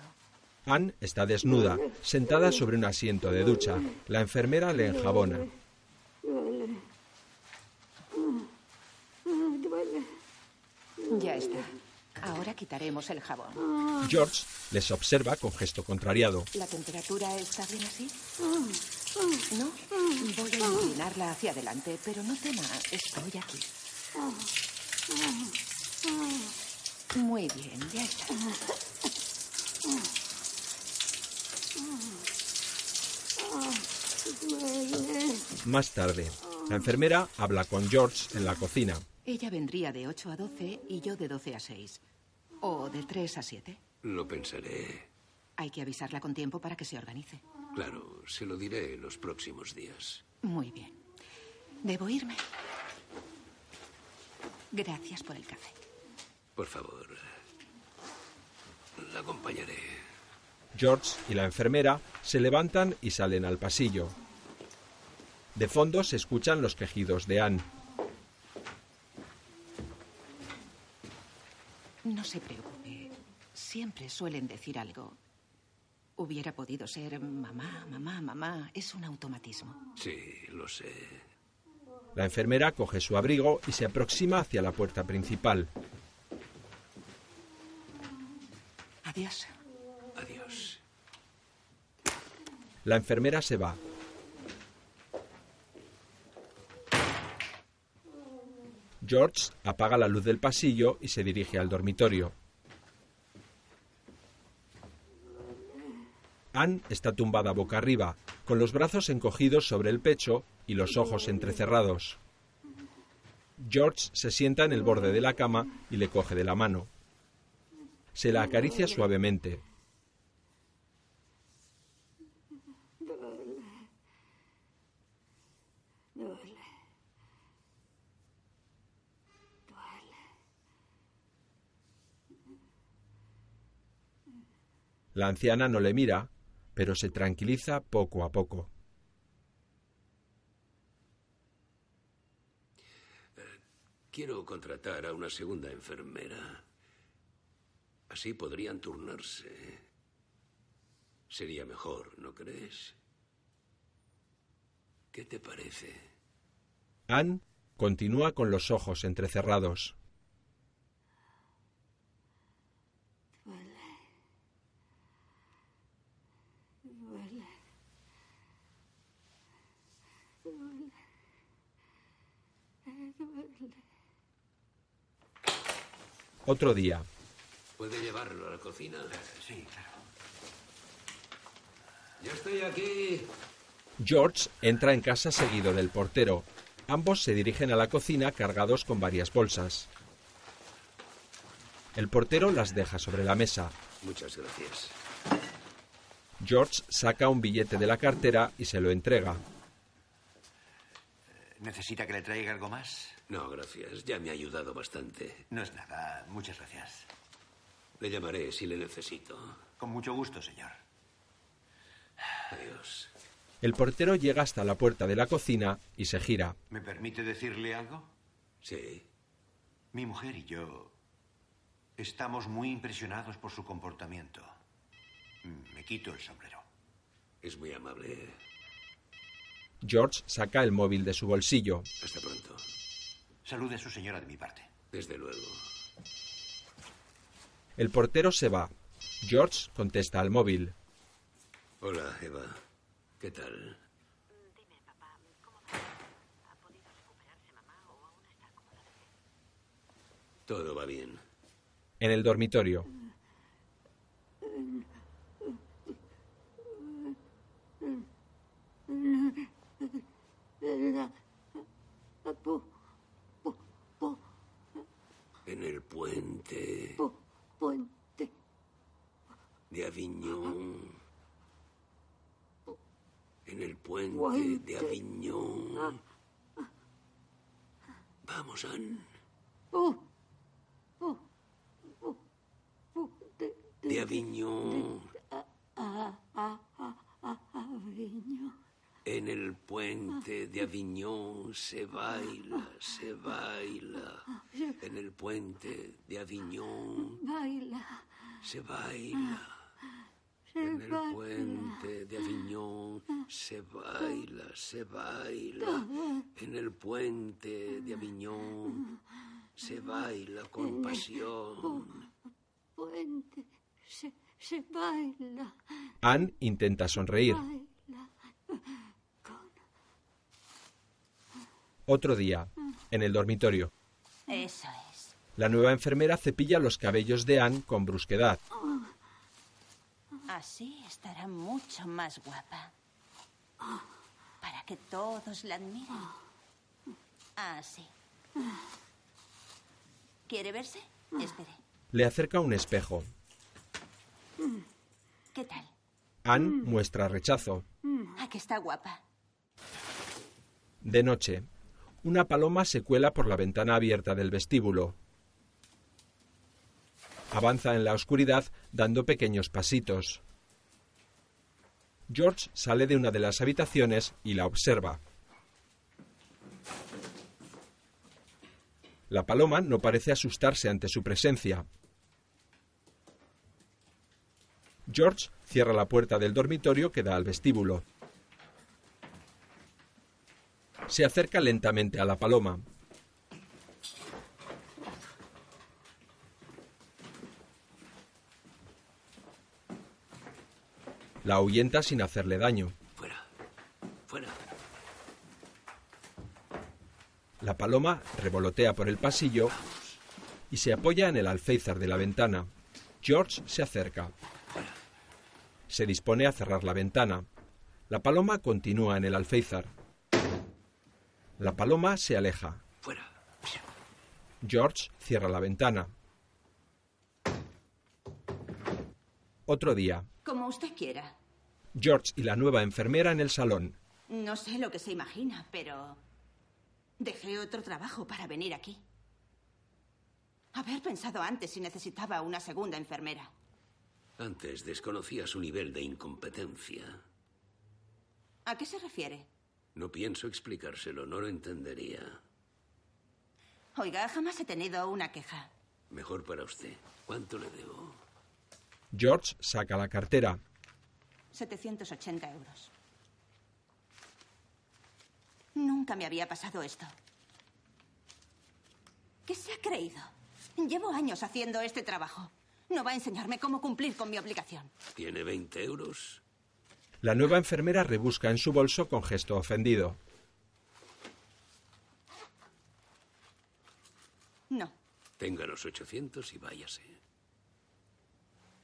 Speaker 1: Anne está desnuda, sentada sobre un asiento de ducha. La enfermera le enjabona.
Speaker 7: Duele. Duele.
Speaker 5: Ya está. Ahora quitaremos el jabón.
Speaker 1: George les observa con gesto contrariado.
Speaker 5: ¿La temperatura está bien así? ¿No? Voy a inclinarla hacia adelante, pero no tema, estoy aquí. Muy bien, ya está.
Speaker 1: Más tarde, la enfermera habla con George en la cocina.
Speaker 5: Ella vendría de 8 a 12 y yo de 12 a 6. O de 3 a 7.
Speaker 6: Lo pensaré.
Speaker 5: Hay que avisarla con tiempo para que se organice.
Speaker 6: Claro, se lo diré en los próximos días.
Speaker 5: Muy bien. ¿Debo irme? Gracias por el café.
Speaker 6: Por favor, la acompañaré.
Speaker 1: George y la enfermera se levantan y salen al pasillo. De fondo se escuchan los quejidos de Anne.
Speaker 5: No se preocupe. Siempre suelen decir algo. Hubiera podido ser mamá, mamá, mamá. Es un automatismo.
Speaker 6: Sí, lo sé.
Speaker 1: La enfermera coge su abrigo y se aproxima hacia la puerta principal.
Speaker 5: Adiós.
Speaker 6: Adiós.
Speaker 1: La enfermera se va. George apaga la luz del pasillo y se dirige al dormitorio. Anne está tumbada boca arriba, con los brazos encogidos sobre el pecho y los ojos entrecerrados. George se sienta en el borde de la cama y le coge de la mano. Se la acaricia suavemente.
Speaker 7: Duele. Duele. Duele.
Speaker 1: La anciana no le mira, pero se tranquiliza poco a poco.
Speaker 6: Quiero contratar a una segunda enfermera. Así podrían turnarse. Sería mejor, ¿no crees? ¿Qué te parece?
Speaker 1: Anne continúa con los ojos entrecerrados.
Speaker 7: Duele. Duele. Duele. Eh, Duele.
Speaker 1: Otro día.
Speaker 6: ¿Puede llevarlo a la cocina?
Speaker 4: Sí, claro.
Speaker 6: Ya estoy aquí.
Speaker 1: George entra en casa seguido del portero. Ambos se dirigen a la cocina cargados con varias bolsas. El portero las deja sobre la mesa.
Speaker 6: Muchas gracias.
Speaker 1: George saca un billete de la cartera y se lo entrega.
Speaker 4: ¿Necesita que le traiga algo más?
Speaker 6: No, gracias. Ya me ha ayudado bastante.
Speaker 4: No es nada. Muchas gracias.
Speaker 6: Le llamaré si le necesito.
Speaker 4: Con mucho gusto, señor.
Speaker 6: Adiós.
Speaker 1: El portero llega hasta la puerta de la cocina y se gira.
Speaker 4: ¿Me permite decirle algo?
Speaker 6: Sí.
Speaker 4: Mi mujer y yo Estamos muy impresionados por su comportamiento. Me quito el sombrero.
Speaker 6: Es muy amable.
Speaker 1: George saca el móvil de su bolsillo.
Speaker 6: Hasta pronto.
Speaker 4: Salude a su señora de mi parte.
Speaker 6: Desde luego.
Speaker 1: El portero se va. George contesta al móvil.
Speaker 6: Hola, Eva. ¿Qué tal? Todo va bien.
Speaker 1: En el dormitorio.
Speaker 6: En el puente
Speaker 7: Puente.
Speaker 6: de Aviñón. En el puente
Speaker 7: Puente.
Speaker 6: de Aviñón. Vamos, Anne.
Speaker 7: Oh, oh, oh, oh, de,
Speaker 6: De Aviñón.
Speaker 7: a, a, a, a, Aviñón.
Speaker 6: En el puente de Aviñón se baila, se baila. En el puente de Aviñón
Speaker 7: Baila,
Speaker 6: se baila.
Speaker 7: se
Speaker 6: En el
Speaker 7: baila.
Speaker 6: puente de Aviñón se baila, se baila. En el puente de Aviñón se baila con pasión.
Speaker 7: Puente, se, se baila,
Speaker 1: Anne intenta sonreír.
Speaker 7: baila.
Speaker 1: Otro día. En el dormitorio.
Speaker 5: Eso es.
Speaker 1: La nueva enfermera cepilla los cabellos de Anne con brusquedad.
Speaker 5: Así estará mucho más guapa. Para que todos la admiren. Así. ¿Quiere verse? Espere.
Speaker 1: Le acerca un espejo.
Speaker 5: ¿Qué tal?
Speaker 1: Anne muestra rechazo.
Speaker 5: ¿A que está guapa?
Speaker 1: De noche. Una paloma se cuela por la ventana abierta del vestíbulo. Avanza en la oscuridad dando pequeños pasitos. George sale de una de las habitaciones y la observa. La paloma no parece asustarse ante su presencia. George cierra la puerta del dormitorio que da al vestíbulo. Se acerca lentamente a la paloma. La ahuyenta sin hacerle daño.
Speaker 6: Fuera, fuera.
Speaker 1: La paloma revolotea por el pasillo y se apoya en el alféizar de la ventana. George se acerca. Se dispone a cerrar la ventana. La paloma continúa en el alféizar. La paloma se aleja.
Speaker 6: Fuera.
Speaker 1: George cierra la ventana. Otro día.
Speaker 5: Como usted quiera.
Speaker 1: George y la nueva enfermera en el salón.
Speaker 5: No sé lo que se imagina, pero dejé otro trabajo para venir aquí. Haber pensado antes si necesitaba una segunda enfermera.
Speaker 6: Antes desconocía su nivel de incompetencia.
Speaker 5: ¿A qué se refiere?
Speaker 6: No pienso explicárselo, no lo entendería.
Speaker 5: Oiga, jamás he tenido una queja.
Speaker 6: Mejor para usted. ¿Cuánto le debo?
Speaker 1: George saca la cartera.
Speaker 5: 780 euros. Nunca me había pasado esto. ¿Qué se ha creído? Llevo años haciendo este trabajo. No va a enseñarme cómo cumplir con mi obligación.
Speaker 6: ¿Tiene 20 euros?
Speaker 1: La nueva enfermera rebusca en su bolso con gesto ofendido.
Speaker 5: No.
Speaker 6: Tenga los 800 y váyase.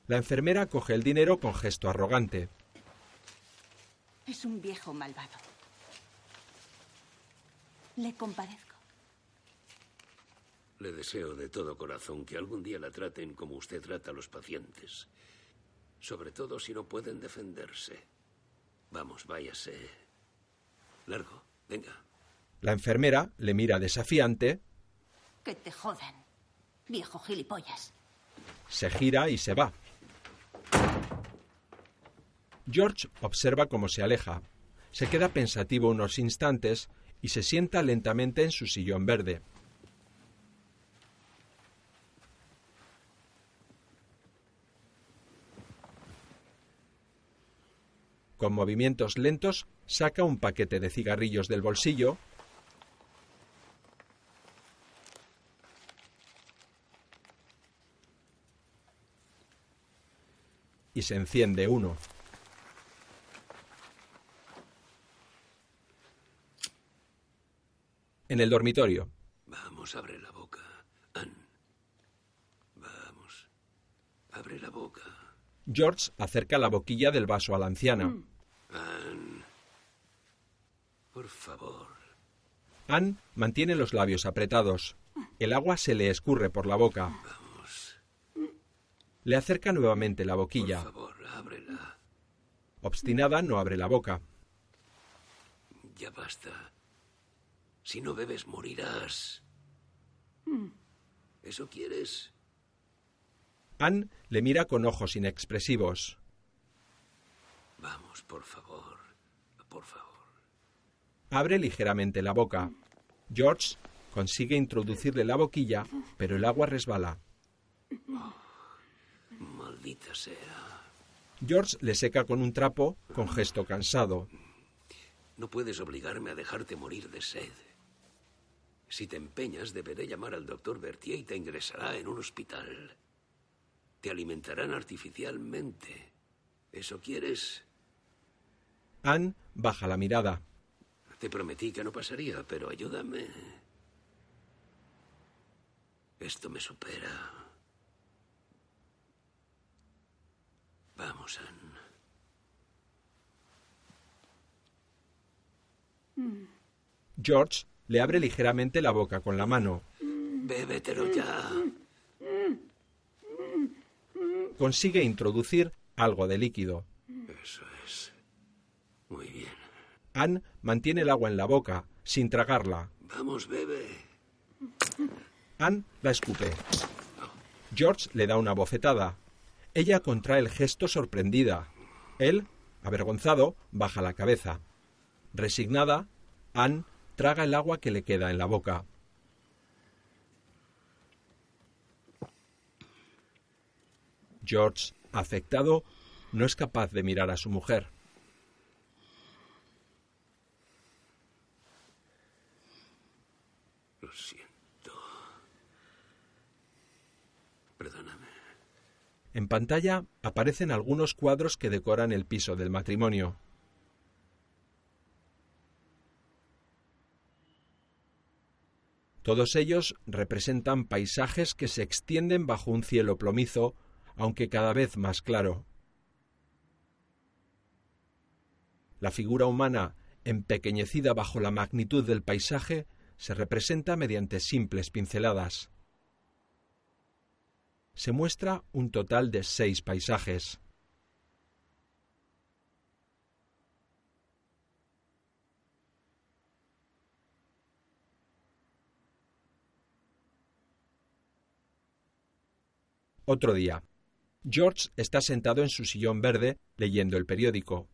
Speaker 1: La enfermera coge el dinero con gesto arrogante.
Speaker 5: Es un viejo malvado. Le compadezco.
Speaker 6: Le deseo de todo corazón que algún día la traten como usted trata a los pacientes. Sobre todo si no pueden defenderse. Vamos, váyase. Largo, venga.
Speaker 1: La enfermera le mira desafiante,
Speaker 5: Que te jodan. Viejo gilipollas.
Speaker 1: se gira y se va. George observa cómo se aleja. Se queda pensativo unos instantes y se sienta lentamente en su sillón verde. Con movimientos lentos, saca un paquete de cigarrillos del bolsillo y se enciende uno. En el dormitorio.
Speaker 6: Vamos, abre la boca. Ann. Vamos. Abre la boca.
Speaker 1: George acerca la boquilla del vaso a la anciana.
Speaker 6: Ann. Por favor.
Speaker 1: Ann mantiene los labios apretados. El agua se le escurre por la boca.
Speaker 6: Vamos.
Speaker 1: Le acerca nuevamente la boquilla.
Speaker 6: Por favor, ábrela.
Speaker 1: Obstinada, no abre la boca.
Speaker 6: Ya basta. Si no bebes, morirás. ¿Eso quieres?
Speaker 1: Ann le mira con ojos inexpresivos.
Speaker 6: Vamos, por favor. Por favor.
Speaker 1: Abre ligeramente la boca. George consigue introducirle la boquilla, pero el agua resbala.
Speaker 6: Maldita sea.
Speaker 1: George le seca con un trapo con gesto cansado.
Speaker 6: No puedes obligarme a dejarte morir de sed. Si te empeñas, deberé llamar al doctor Berthier y te ingresará en un hospital. Te alimentarán artificialmente. ¿Eso quieres?
Speaker 1: Ann baja la mirada.
Speaker 6: Te prometí que no pasaría, pero ayúdame. Esto me supera. Vamos, Ann.
Speaker 1: George le abre ligeramente la boca con la mano.
Speaker 6: Bébetelo ya.
Speaker 1: Consigue introducir algo de líquido.
Speaker 6: Eso es. Muy bien.
Speaker 1: Ann mantiene el agua en la boca, sin tragarla.
Speaker 6: Vamos, bebe.
Speaker 1: Ann la escupe. George le da una bofetada. Ella contrae el gesto sorprendida. Él, avergonzado, baja la cabeza. Resignada, Ann traga el agua que le queda en la boca. George, afectado, no es capaz de mirar a su mujer.
Speaker 6: Siento. Perdóname.
Speaker 1: En pantalla aparecen algunos cuadros que decoran el piso del matrimonio. Todos ellos representan paisajes que se extienden bajo un cielo plomizo, aunque cada vez más claro. La figura humana, empequeñecida bajo la magnitud del paisaje, se representa mediante simples pinceladas. Se muestra un total de seis paisajes. Otro día. George está sentado en su sillón verde leyendo el periódico.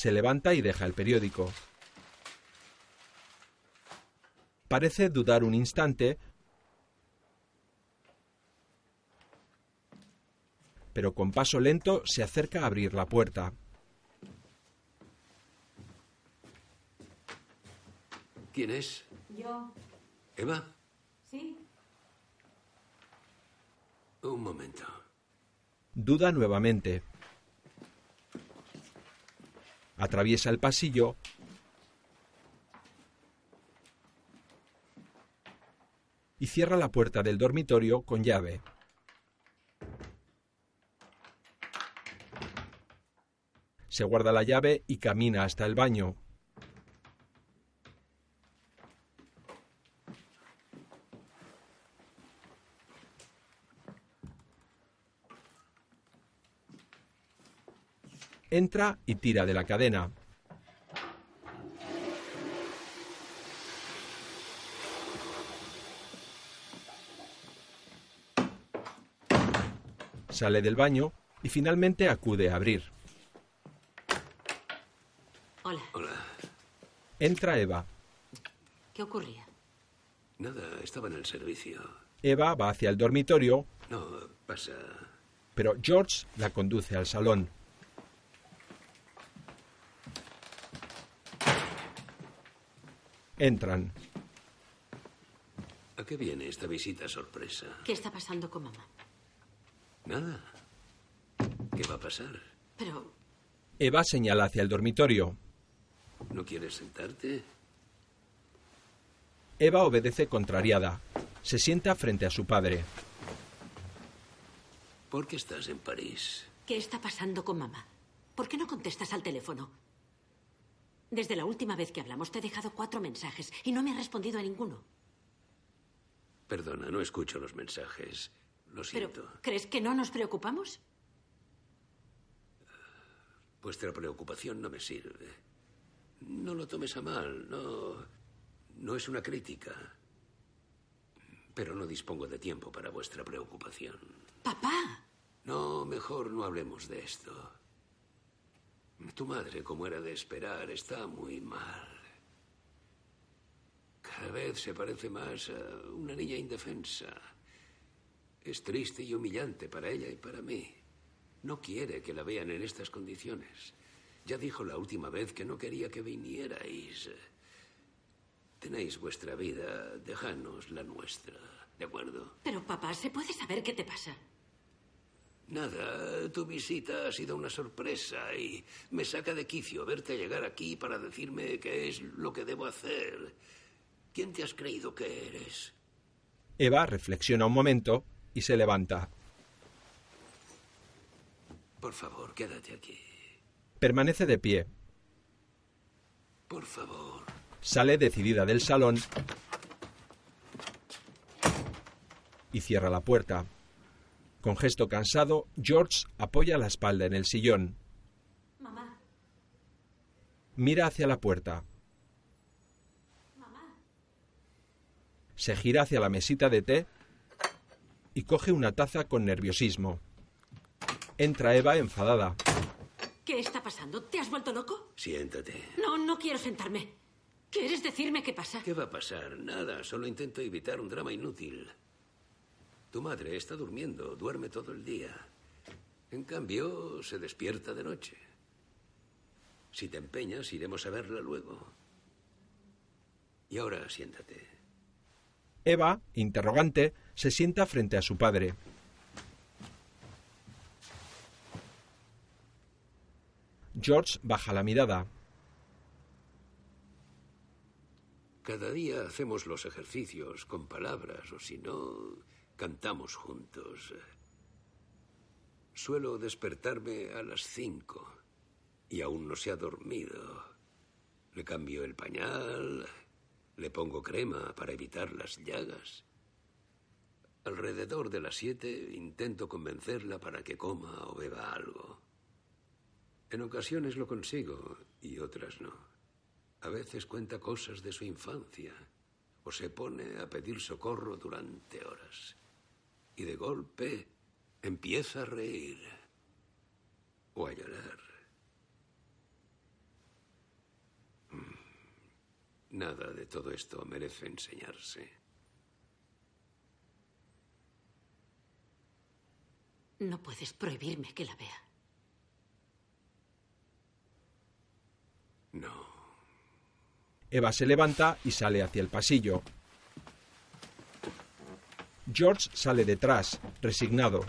Speaker 1: Se levanta y deja el periódico. Parece dudar un instante, pero con paso lento se acerca a abrir la puerta.
Speaker 6: ¿Quién es?
Speaker 7: Yo.
Speaker 6: ¿Eva?
Speaker 7: Sí.
Speaker 6: Un momento.
Speaker 1: Duda nuevamente. Atraviesa el pasillo y cierra la puerta del dormitorio con llave. Se guarda la llave y camina hasta el baño. Entra y tira de la cadena. Sale del baño y finalmente acude a abrir.
Speaker 8: Hola.
Speaker 6: Hola.
Speaker 1: Entra Eva.
Speaker 8: ¿Qué ocurría?
Speaker 6: Nada, estaba en el servicio.
Speaker 1: Eva va hacia el dormitorio,
Speaker 6: No, pasa.
Speaker 1: pero George la conduce al salón. Entran.
Speaker 6: ¿A qué viene esta visita sorpresa?
Speaker 8: ¿Qué está pasando con mamá?
Speaker 6: Nada. ¿Qué va a pasar?
Speaker 8: Pero
Speaker 1: Eva señala hacia el dormitorio.
Speaker 6: ¿No quieres sentarte?
Speaker 1: Eva obedece contrariada. Se sienta frente a su padre.
Speaker 6: ¿Por qué estás en París?
Speaker 8: ¿qué está pasando con mamá? ¿Por qué no contestas al teléfono? Desde la última vez que hablamos te he dejado cuatro mensajes y no me has respondido a ninguno.
Speaker 6: Perdona, no escucho los mensajes. Lo siento.
Speaker 8: Pero, ¿crees que no nos preocupamos?
Speaker 6: Vuestra preocupación no me sirve. No lo tomes a mal, no. No es una crítica. Pero no dispongo de tiempo para vuestra preocupación.
Speaker 8: Papá.
Speaker 6: No, mejor no hablemos de esto. Tu madre, como era de esperar, está muy mal. Cada vez se parece más a una niña indefensa. Es triste y humillante para ella y para mí. No quiere que la vean en estas condiciones. Ya dijo la última vez que no quería que vinierais. Tenéis vuestra vida, dejanos la nuestra, ¿de acuerdo?
Speaker 8: Pero papá, ¿se puede saber qué te pasa?
Speaker 6: Nada, tu visita ha sido una sorpresa y me saca de quicio verte llegar aquí para decirme qué es lo que debo hacer. ¿Quién te has creído que eres?
Speaker 1: Eva reflexiona un momento y se levanta.
Speaker 6: Por favor, quédate aquí.
Speaker 1: Permanece de pie.
Speaker 6: Por favor.
Speaker 1: Sale decidida del salón y cierra la puerta. Con gesto cansado, George apoya la espalda en el sillón.
Speaker 8: Mamá.
Speaker 1: Mira hacia la puerta.
Speaker 8: Mamá.
Speaker 1: Se gira hacia la mesita de té y coge una taza con nerviosismo. Entra Eva enfadada.
Speaker 8: ¿Qué está pasando? ¿Te has vuelto loco?
Speaker 6: Siéntate.
Speaker 8: No, no quiero sentarme. ¿Quieres decirme qué pasa?
Speaker 6: ¿Qué va a pasar? Nada, solo intento evitar un drama inútil. Tu madre está durmiendo, duerme todo el día. En cambio, se despierta de noche. Si te empeñas, iremos a verla luego. Y ahora siéntate.
Speaker 1: Eva, interrogante, se sienta frente a su padre. George baja la mirada.
Speaker 6: Cada día hacemos los ejercicios con palabras o si no, cantamos juntos. Suelo despertarme a las cinco y aún no se ha dormido. Le cambio el pañal, le pongo crema para evitar las llagas. Alrededor de las siete intento convencerla para que coma o beba algo. En ocasiones lo consigo y otras no. A veces cuenta cosas de su infancia o se pone a pedir socorro durante horas. Y de golpe empieza a reír o a llorar. Mm. Nada de todo esto merece enseñarse.
Speaker 8: No puedes prohibirme que la vea.
Speaker 6: No.
Speaker 1: Eva se levanta y sale hacia el pasillo. George sale detrás, resignado.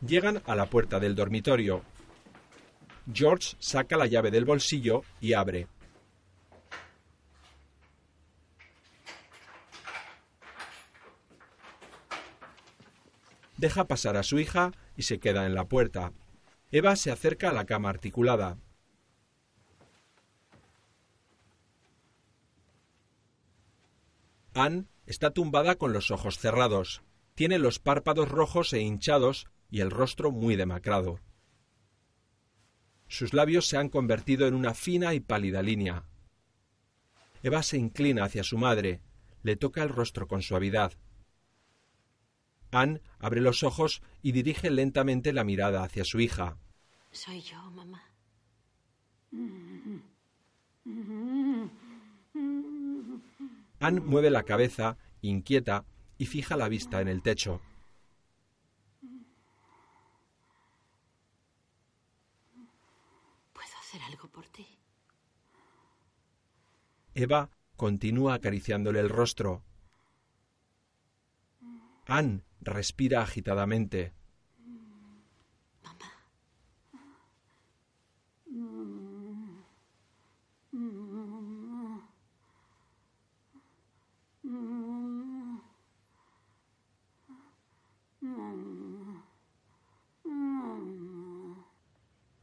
Speaker 1: Llegan a la puerta del dormitorio. George saca la llave del bolsillo y abre. Deja pasar a su hija y se queda en la puerta. Eva se acerca a la cama articulada. Anne está tumbada con los ojos cerrados. Tiene los párpados rojos e hinchados y el rostro muy demacrado. Sus labios se han convertido en una fina y pálida línea. Eva se inclina hacia su madre, le toca el rostro con suavidad. Anne abre los ojos y dirige lentamente la mirada hacia su hija.
Speaker 8: Soy yo, mamá.
Speaker 1: Anne mueve la cabeza inquieta, y fija la vista en el techo.
Speaker 8: ¿Puedo hacer algo por ti?
Speaker 1: Eva continúa acariciándole el rostro. Anne respira agitadamente.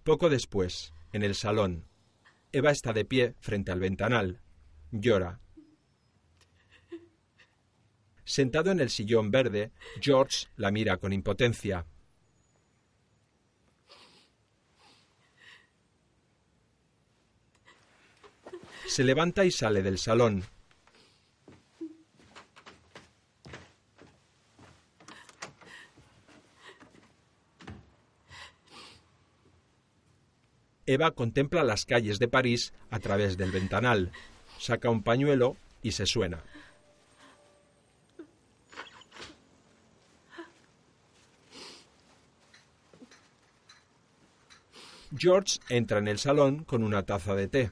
Speaker 1: Poco después, en el salón, Eva está de pie frente al ventanal. Llora. Sentado en el sillón verde, George la mira con impotencia. Se levanta y sale del salón. Eva contempla las calles de París a través del ventanal, saca un pañuelo y se suena. George entra en el salón con una taza de té.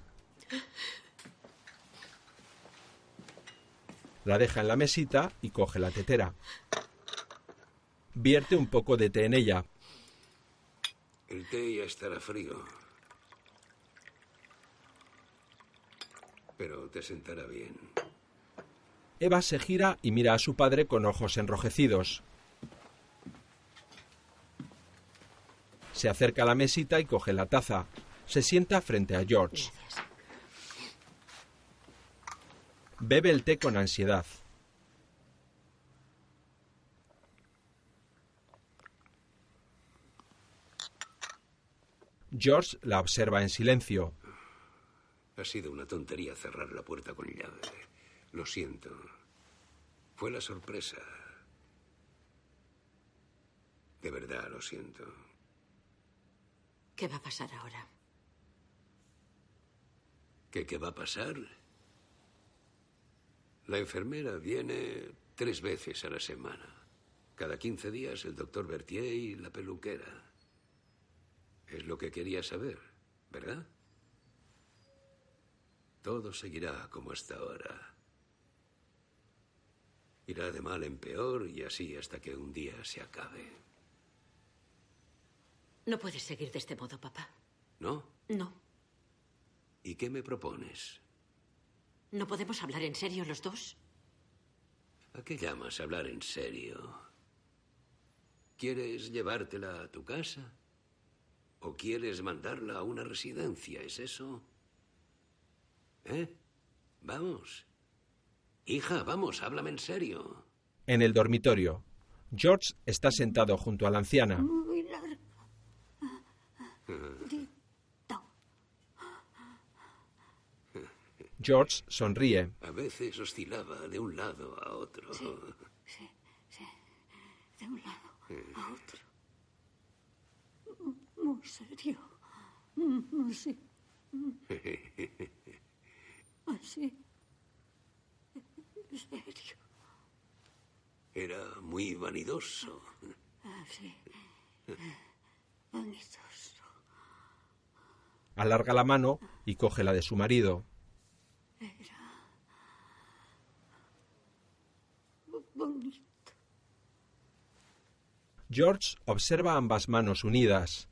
Speaker 1: La deja en la mesita y coge la tetera. Vierte un poco de té en ella.
Speaker 6: El té ya estará frío. Pero te sentará bien.
Speaker 1: Eva se gira y mira a su padre con ojos enrojecidos. Se acerca a la mesita y coge la taza. Se sienta frente a George. Bebe el té con ansiedad. George la observa en silencio.
Speaker 6: Ha sido una tontería cerrar la puerta con llave. Lo siento. Fue la sorpresa. De verdad, lo siento.
Speaker 8: ¿Qué va a pasar ahora?
Speaker 6: ¿Qué, qué va a pasar? La enfermera viene tres veces a la semana. Cada 15 días el doctor Berthier y la peluquera. Es lo que quería saber, ¿verdad? Todo seguirá como hasta ahora. Irá de mal en peor y así hasta que un día se acabe.
Speaker 8: No puedes seguir de este modo, papá.
Speaker 6: ¿No?
Speaker 8: No.
Speaker 6: ¿Y qué me propones?
Speaker 8: ¿No podemos hablar en serio los dos?
Speaker 6: ¿A qué llamas hablar en serio? ¿Quieres llevártela a tu casa? ¿O quieres mandarla a una residencia? ¿Es eso? ¿Eh? Vamos. Hija, vamos, háblame en serio.
Speaker 1: En el dormitorio, George está sentado junto a la anciana.
Speaker 7: Muy largo.
Speaker 1: George sonríe.
Speaker 6: A veces oscilaba de un lado a otro.
Speaker 7: Sí, sí, sí. De un lado a otro. Muy serio. Mm, Sí. Así. Serio.
Speaker 6: Era muy vanidoso.
Speaker 7: Así. Bonitos.
Speaker 1: Alarga la mano y coge la de su marido.
Speaker 7: Era. Bonito.
Speaker 1: George observa ambas manos unidas.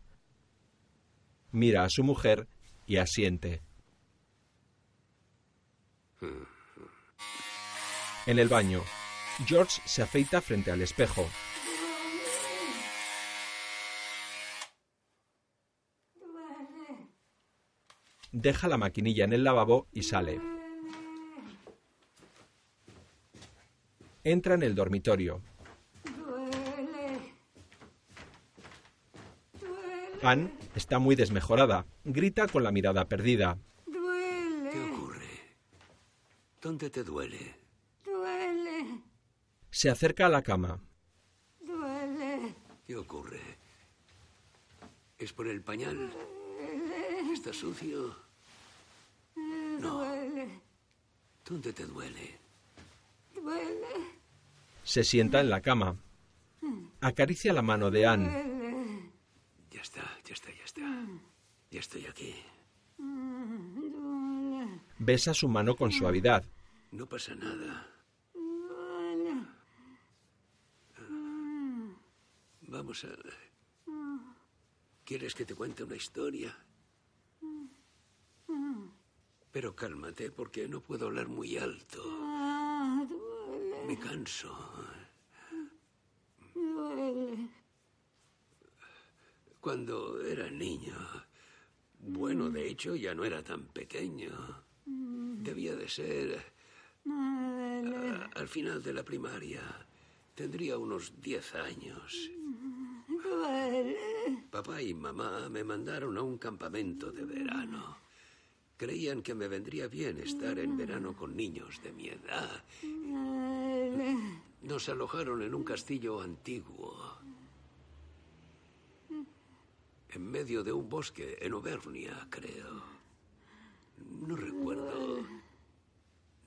Speaker 1: Mira a su mujer y asiente. En el baño, George se afeita frente al espejo. Deja la maquinilla en el lavabo y sale. Entra en el dormitorio. Anne está muy desmejorada. Grita con la mirada perdida.
Speaker 6: ¿Dónde te duele?
Speaker 7: Duele.
Speaker 1: Se acerca a la cama.
Speaker 7: Duele.
Speaker 6: ¿Qué ocurre? ¿Es por el pañal? ¿Está sucio? No.
Speaker 7: Duele.
Speaker 6: ¿Dónde te duele?
Speaker 7: Duele.
Speaker 1: Se sienta en la cama. Acaricia la mano de Anne.
Speaker 6: Ya está, ya está, ya está. Ya estoy aquí.
Speaker 1: Besa su mano con suavidad.
Speaker 6: No pasa nada. Vamos a... ¿Quieres que te cuente una historia? Pero cálmate porque no puedo hablar muy alto. Me canso. Cuando era niño, bueno, de hecho ya no era tan pequeño. Debía de ser a- al final de la primaria. Tendría unos 10 años. Papá y mamá me mandaron a un campamento de verano. Creían que me vendría bien estar en verano con niños de mi edad. Nos alojaron en un castillo antiguo. En medio de un bosque en Auvernia, creo. No recuerdo.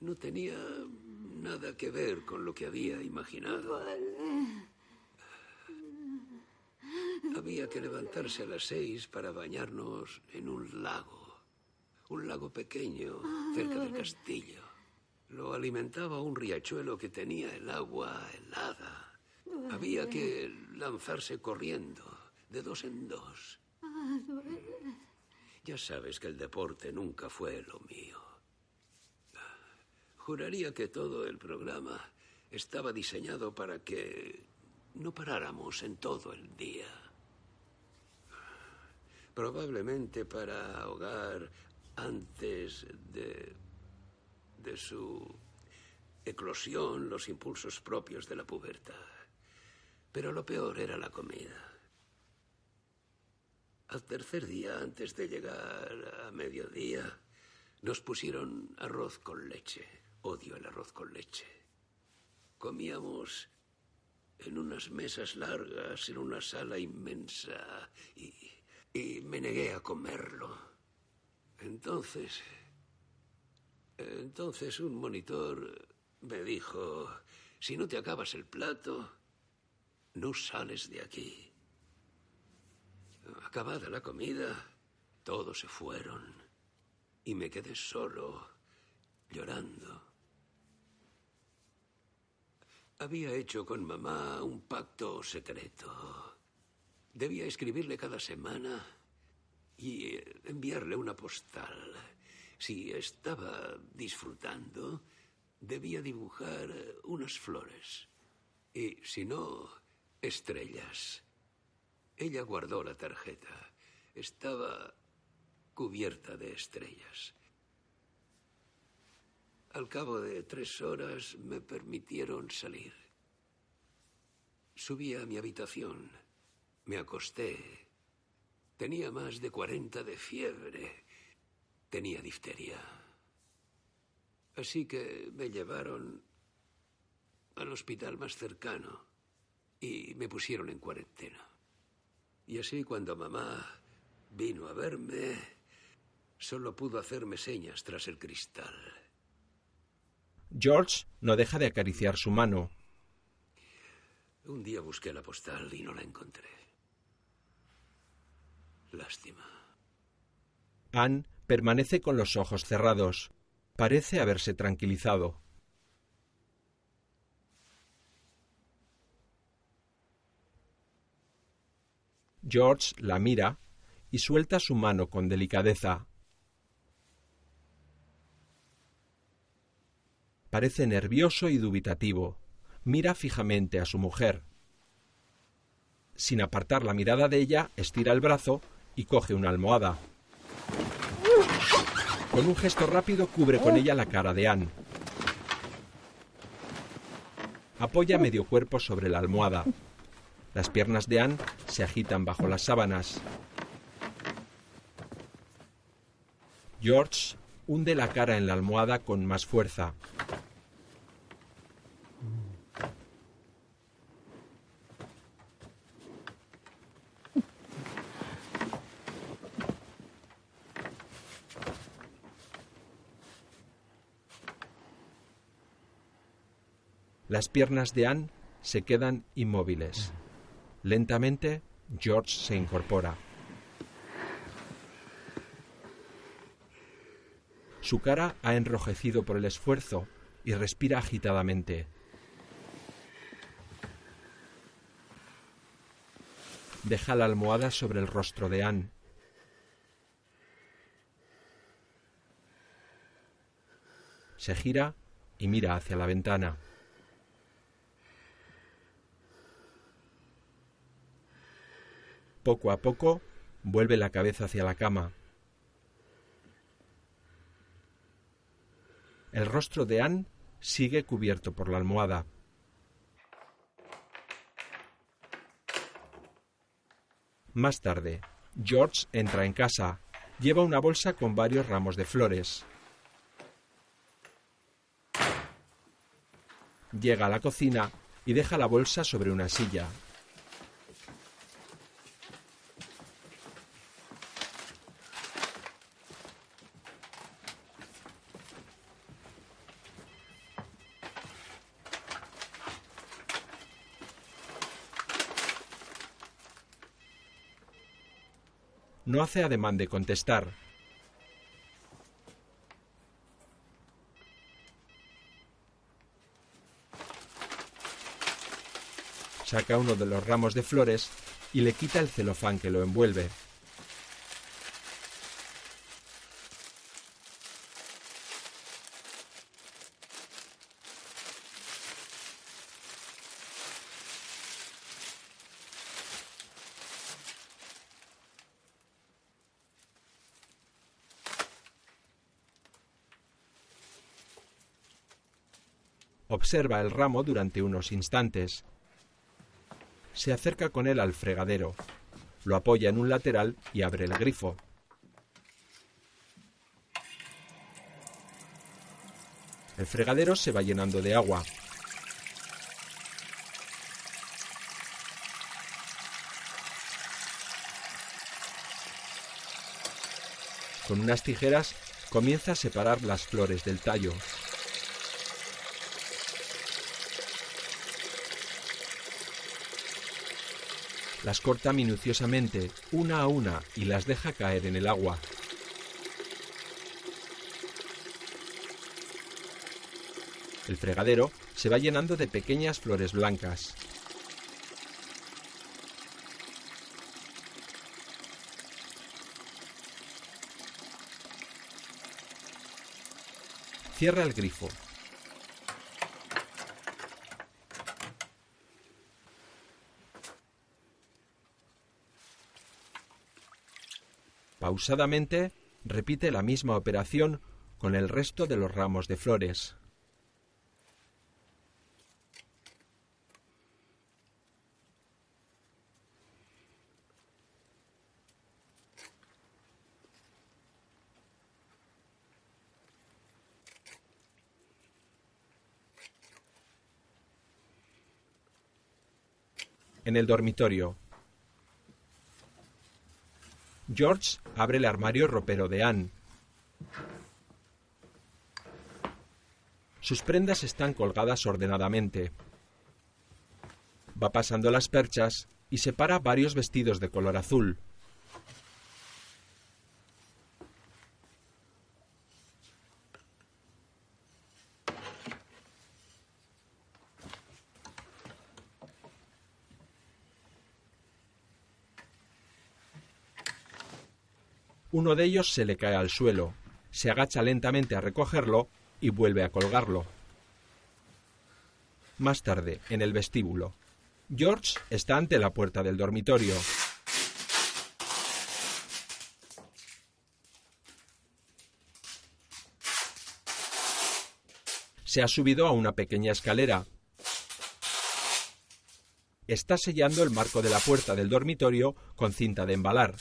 Speaker 6: No tenía nada que ver con lo que había imaginado. Había que levantarse a las seis para bañarnos en un lago. Un lago pequeño, cerca del castillo. Lo alimentaba un riachuelo que tenía el agua helada. Había que lanzarse corriendo, de dos en dos. Ya sabes que el deporte nunca fue lo mío. Juraría que todo el programa estaba diseñado para que no paráramos en todo el día. Probablemente para ahogar antes de, de su eclosión los impulsos propios de la pubertad. Pero lo peor era la comida. Al tercer día, antes de llegar a mediodía, nos pusieron arroz con leche. Odio el arroz con leche. Comíamos en unas mesas largas, en una sala inmensa, y, y me negué a comerlo. Entonces, entonces un monitor me dijo, si no te acabas el plato, no sales de aquí. Acabada la comida, todos se fueron y me quedé solo, llorando. Había hecho con mamá un pacto secreto. Debía escribirle cada semana y eh, enviarle una postal. Si estaba disfrutando, debía dibujar unas flores. Y si no, estrellas. Ella guardó la tarjeta. Estaba cubierta de estrellas. Al cabo de tres horas me permitieron salir. Subí a mi habitación. Me acosté. Tenía más de 40 de fiebre. Tenía difteria. Así que me llevaron al hospital más cercano y me pusieron en cuarentena. Y así cuando mamá vino a verme, solo pudo hacerme señas tras el cristal.
Speaker 1: George no deja de acariciar su mano.
Speaker 6: Un día busqué la postal y no la encontré. Lástima.
Speaker 1: Anne permanece con los ojos cerrados. Parece haberse tranquilizado. George la mira y suelta su mano con delicadeza. Parece nervioso y dubitativo. Mira fijamente a su mujer. Sin apartar la mirada de ella, estira el brazo y coge una almohada. Con un gesto rápido cubre con ella la cara de Anne. Apoya medio cuerpo sobre la almohada. Las piernas de Anne se agitan bajo las sábanas. George hunde la cara en la almohada con más fuerza. Las piernas de Anne se quedan inmóviles. Lentamente, George se incorpora. Su cara ha enrojecido por el esfuerzo y respira agitadamente. Deja la almohada sobre el rostro de Anne. Se gira y mira hacia la ventana. Poco a poco vuelve la cabeza hacia la cama. El rostro de Anne sigue cubierto por la almohada. Más tarde, George entra en casa. Lleva una bolsa con varios ramos de flores. Llega a la cocina y deja la bolsa sobre una silla. No hace ademán de contestar. Saca uno de los ramos de flores y le quita el celofán que lo envuelve. Observa el ramo durante unos instantes. Se acerca con él al fregadero, lo apoya en un lateral y abre el grifo. El fregadero se va llenando de agua. Con unas tijeras comienza a separar las flores del tallo. Las corta minuciosamente, una a una, y las deja caer en el agua. El fregadero se va llenando de pequeñas flores blancas. Cierra el grifo. Pausadamente repite la misma operación con el resto de los ramos de flores. En el dormitorio, George abre el armario ropero de Anne. Sus prendas están colgadas ordenadamente. Va pasando las perchas y separa varios vestidos de color azul. Uno de ellos se le cae al suelo, se agacha lentamente a recogerlo y vuelve a colgarlo. Más tarde, en el vestíbulo, George está ante la puerta del dormitorio. Se ha subido a una pequeña escalera. Está sellando el marco de la puerta del dormitorio con cinta de embalar.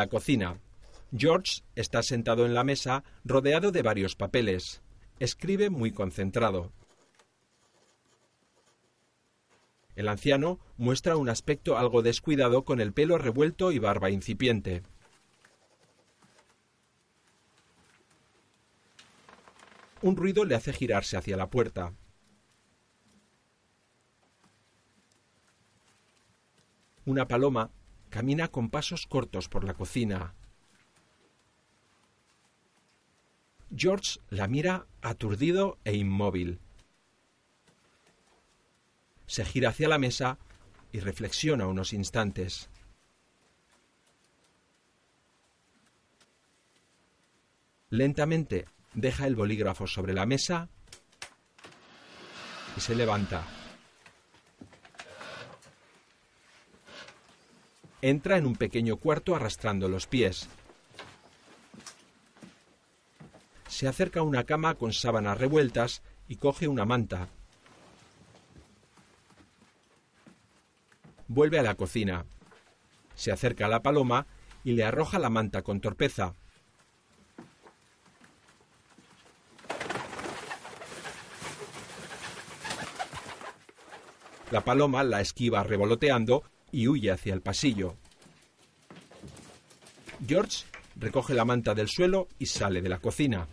Speaker 1: La cocina, George está sentado en la mesa rodeado de varios papeles. Escribe muy concentrado. El anciano muestra un aspecto algo descuidado con el pelo revuelto y barba incipiente. Un ruido le hace girarse hacia la puerta. Una paloma camina con pasos cortos por la cocina. George la mira aturdido e inmóvil. Se gira hacia la mesa y reflexiona unos instantes. Lentamente deja el bolígrafo sobre la mesa y se levanta. Entra en un pequeño cuarto arrastrando los pies. Se acerca a una cama con sábanas revueltas y coge una manta. Vuelve a la cocina. Se acerca a la paloma y le arroja la manta con torpeza. La paloma la esquiva revoloteando y huye hacia el pasillo. George recoge la manta del suelo y sale de la cocina.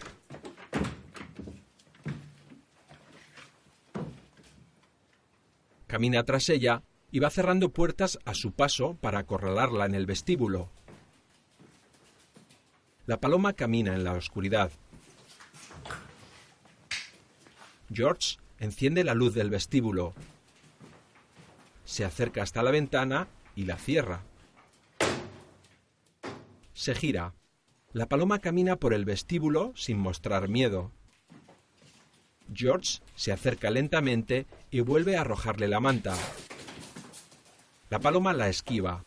Speaker 1: Camina tras ella y va cerrando puertas a su paso para acorralarla en el vestíbulo. La paloma camina en la oscuridad. George enciende la luz del vestíbulo se acerca hasta la ventana y la cierra. Se gira. La paloma camina por el vestíbulo sin mostrar miedo. George se acerca lentamente y vuelve a arrojarle la manta. La paloma la esquiva.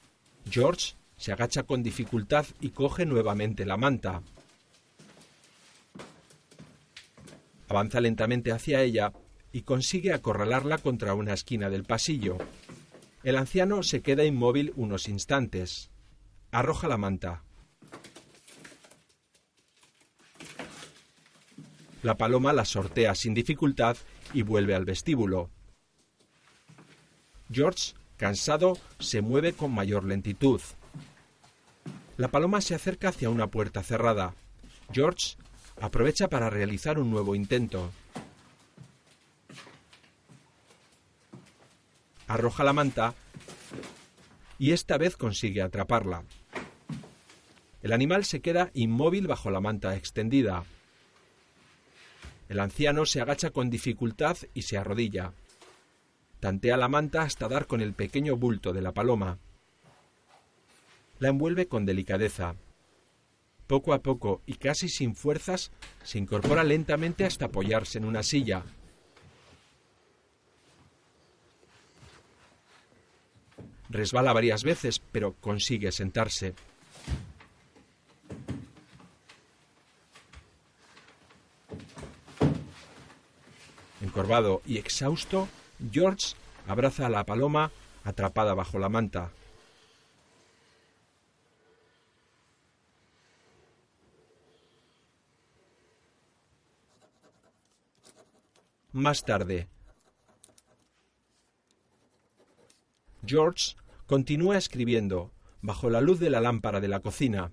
Speaker 1: George se agacha con dificultad y coge nuevamente la manta. Avanza lentamente hacia ella y consigue acorralarla contra una esquina del pasillo. El anciano se queda inmóvil unos instantes. Arroja la manta. La paloma la sortea sin dificultad y vuelve al vestíbulo. George, cansado, se mueve con mayor lentitud. La paloma se acerca hacia una puerta cerrada. George aprovecha para realizar un nuevo intento. Arroja la manta y esta vez consigue atraparla. El animal se queda inmóvil bajo la manta extendida. El anciano se agacha con dificultad y se arrodilla. Tantea la manta hasta dar con el pequeño bulto de la paloma. La envuelve con delicadeza. Poco a poco y casi sin fuerzas, se incorpora lentamente hasta apoyarse en una silla, Resbala varias veces, pero consigue sentarse. Encorvado y exhausto, George abraza a la paloma atrapada bajo la manta. Más tarde, George continúa escribiendo bajo la luz de la lámpara de la cocina.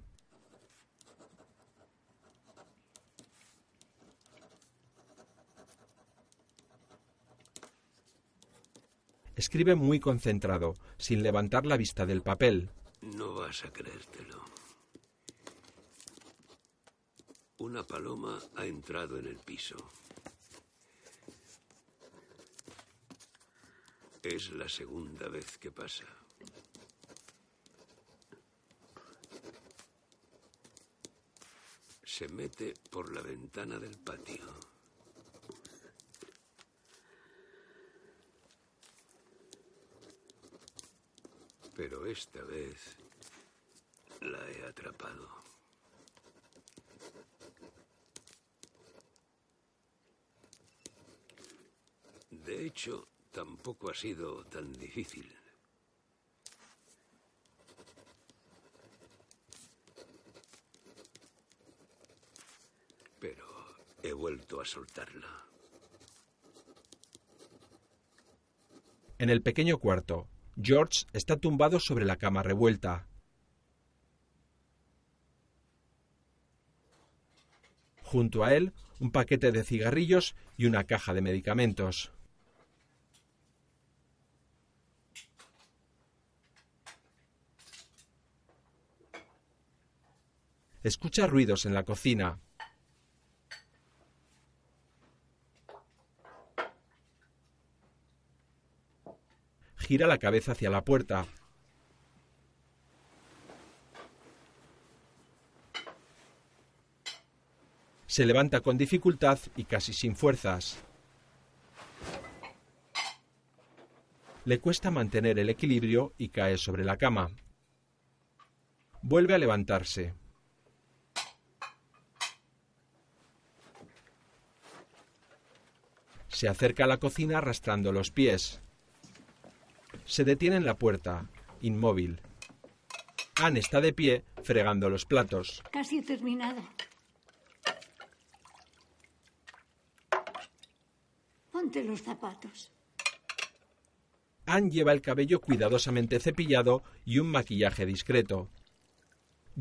Speaker 1: Escribe muy concentrado, sin levantar la vista del papel.
Speaker 6: No vas a creértelo. Una paloma ha entrado en el piso. Es la segunda vez que pasa. Se mete por la ventana del patio. Pero esta vez la he atrapado. De hecho, tampoco ha sido tan difícil. Vuelto a soltarla.
Speaker 1: En el pequeño cuarto, George está tumbado sobre la cama revuelta. Junto a él, un paquete de cigarrillos y una caja de medicamentos. Escucha ruidos en la cocina. Gira la cabeza hacia la puerta. Se levanta con dificultad y casi sin fuerzas. Le cuesta mantener el equilibrio y cae sobre la cama. Vuelve a levantarse. Se acerca a la cocina arrastrando los pies. Se detiene en la puerta, inmóvil. Anne está de pie, fregando los platos.
Speaker 7: Casi terminado. Ponte los zapatos.
Speaker 1: Anne lleva el cabello cuidadosamente cepillado y un maquillaje discreto.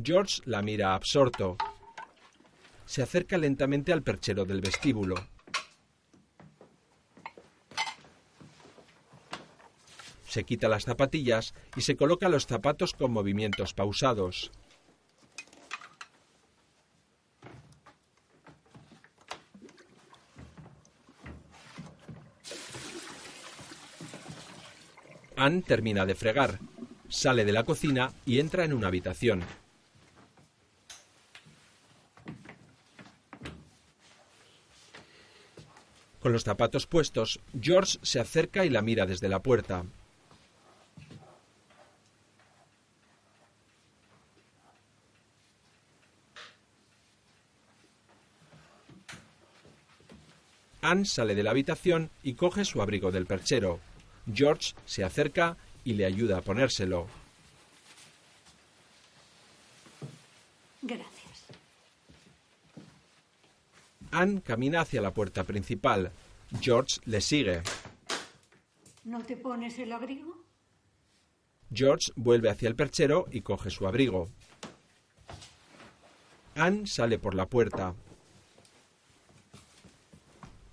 Speaker 1: George la mira absorto. Se acerca lentamente al perchero del vestíbulo. Se quita las zapatillas y se coloca los zapatos con movimientos pausados. Anne termina de fregar, sale de la cocina y entra en una habitación. Con los zapatos puestos, George se acerca y la mira desde la puerta. Anne sale de la habitación y coge su abrigo del perchero. George se acerca y le ayuda a ponérselo.
Speaker 7: Gracias.
Speaker 1: Anne camina hacia la puerta principal. George le sigue.
Speaker 7: ¿No te pones el abrigo?
Speaker 1: George vuelve hacia el perchero y coge su abrigo. Anne sale por la puerta.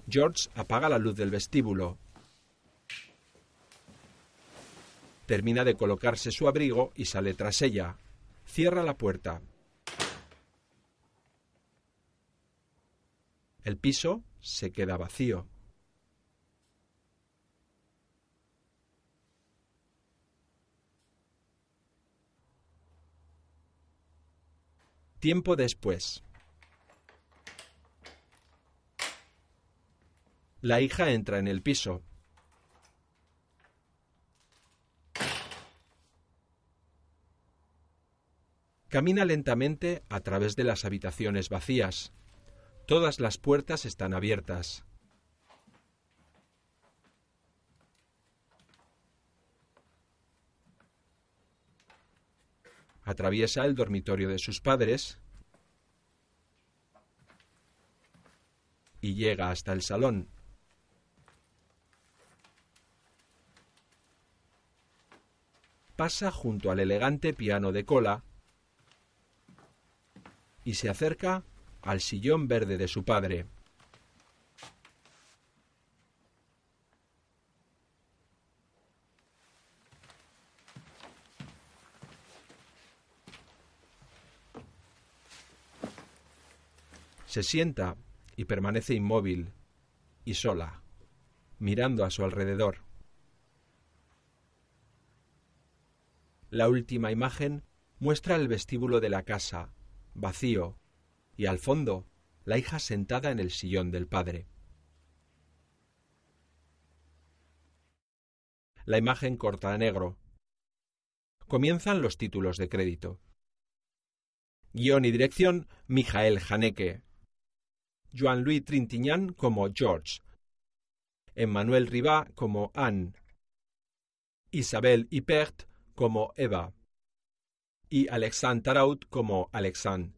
Speaker 1: George apaga la luz del vestíbulo. Termina de colocarse su abrigo y sale tras ella. Cierra la puerta. El piso se queda vacío. Tiempo después. La hija entra en el piso. Camina lentamente a través de las habitaciones vacías. Todas las puertas están abiertas. Atraviesa el dormitorio de sus padres y llega hasta el salón. Pasa junto al elegante piano de cola y se acerca al sillón verde de su padre. Se sienta y permanece inmóvil y sola, mirando a su alrededor. La última imagen muestra el vestíbulo de la casa, vacío, y al fondo la hija sentada en el sillón del padre. La imagen corta a negro. Comienzan los títulos de crédito. Guión y dirección Mijael Haneke. Joan-Louis Trintignant como George. Emmanuel Ribá como Anne. Isabel Ipert como Eva. Y Alexandre Taraut como Alexandre.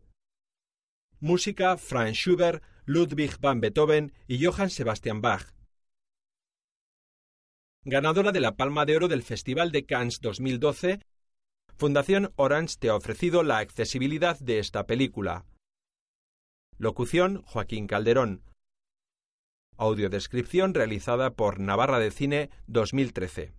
Speaker 1: Música Franz Schubert Ludwig van Beethoven y Johann Sebastian Bach. Ganadora de la Palma de Oro del Festival de Cannes 2012, Fundación Orange te ha ofrecido la accesibilidad de esta película. Locución Joaquín Calderón. Audiodescripción realizada por Navarra de Cine 2013.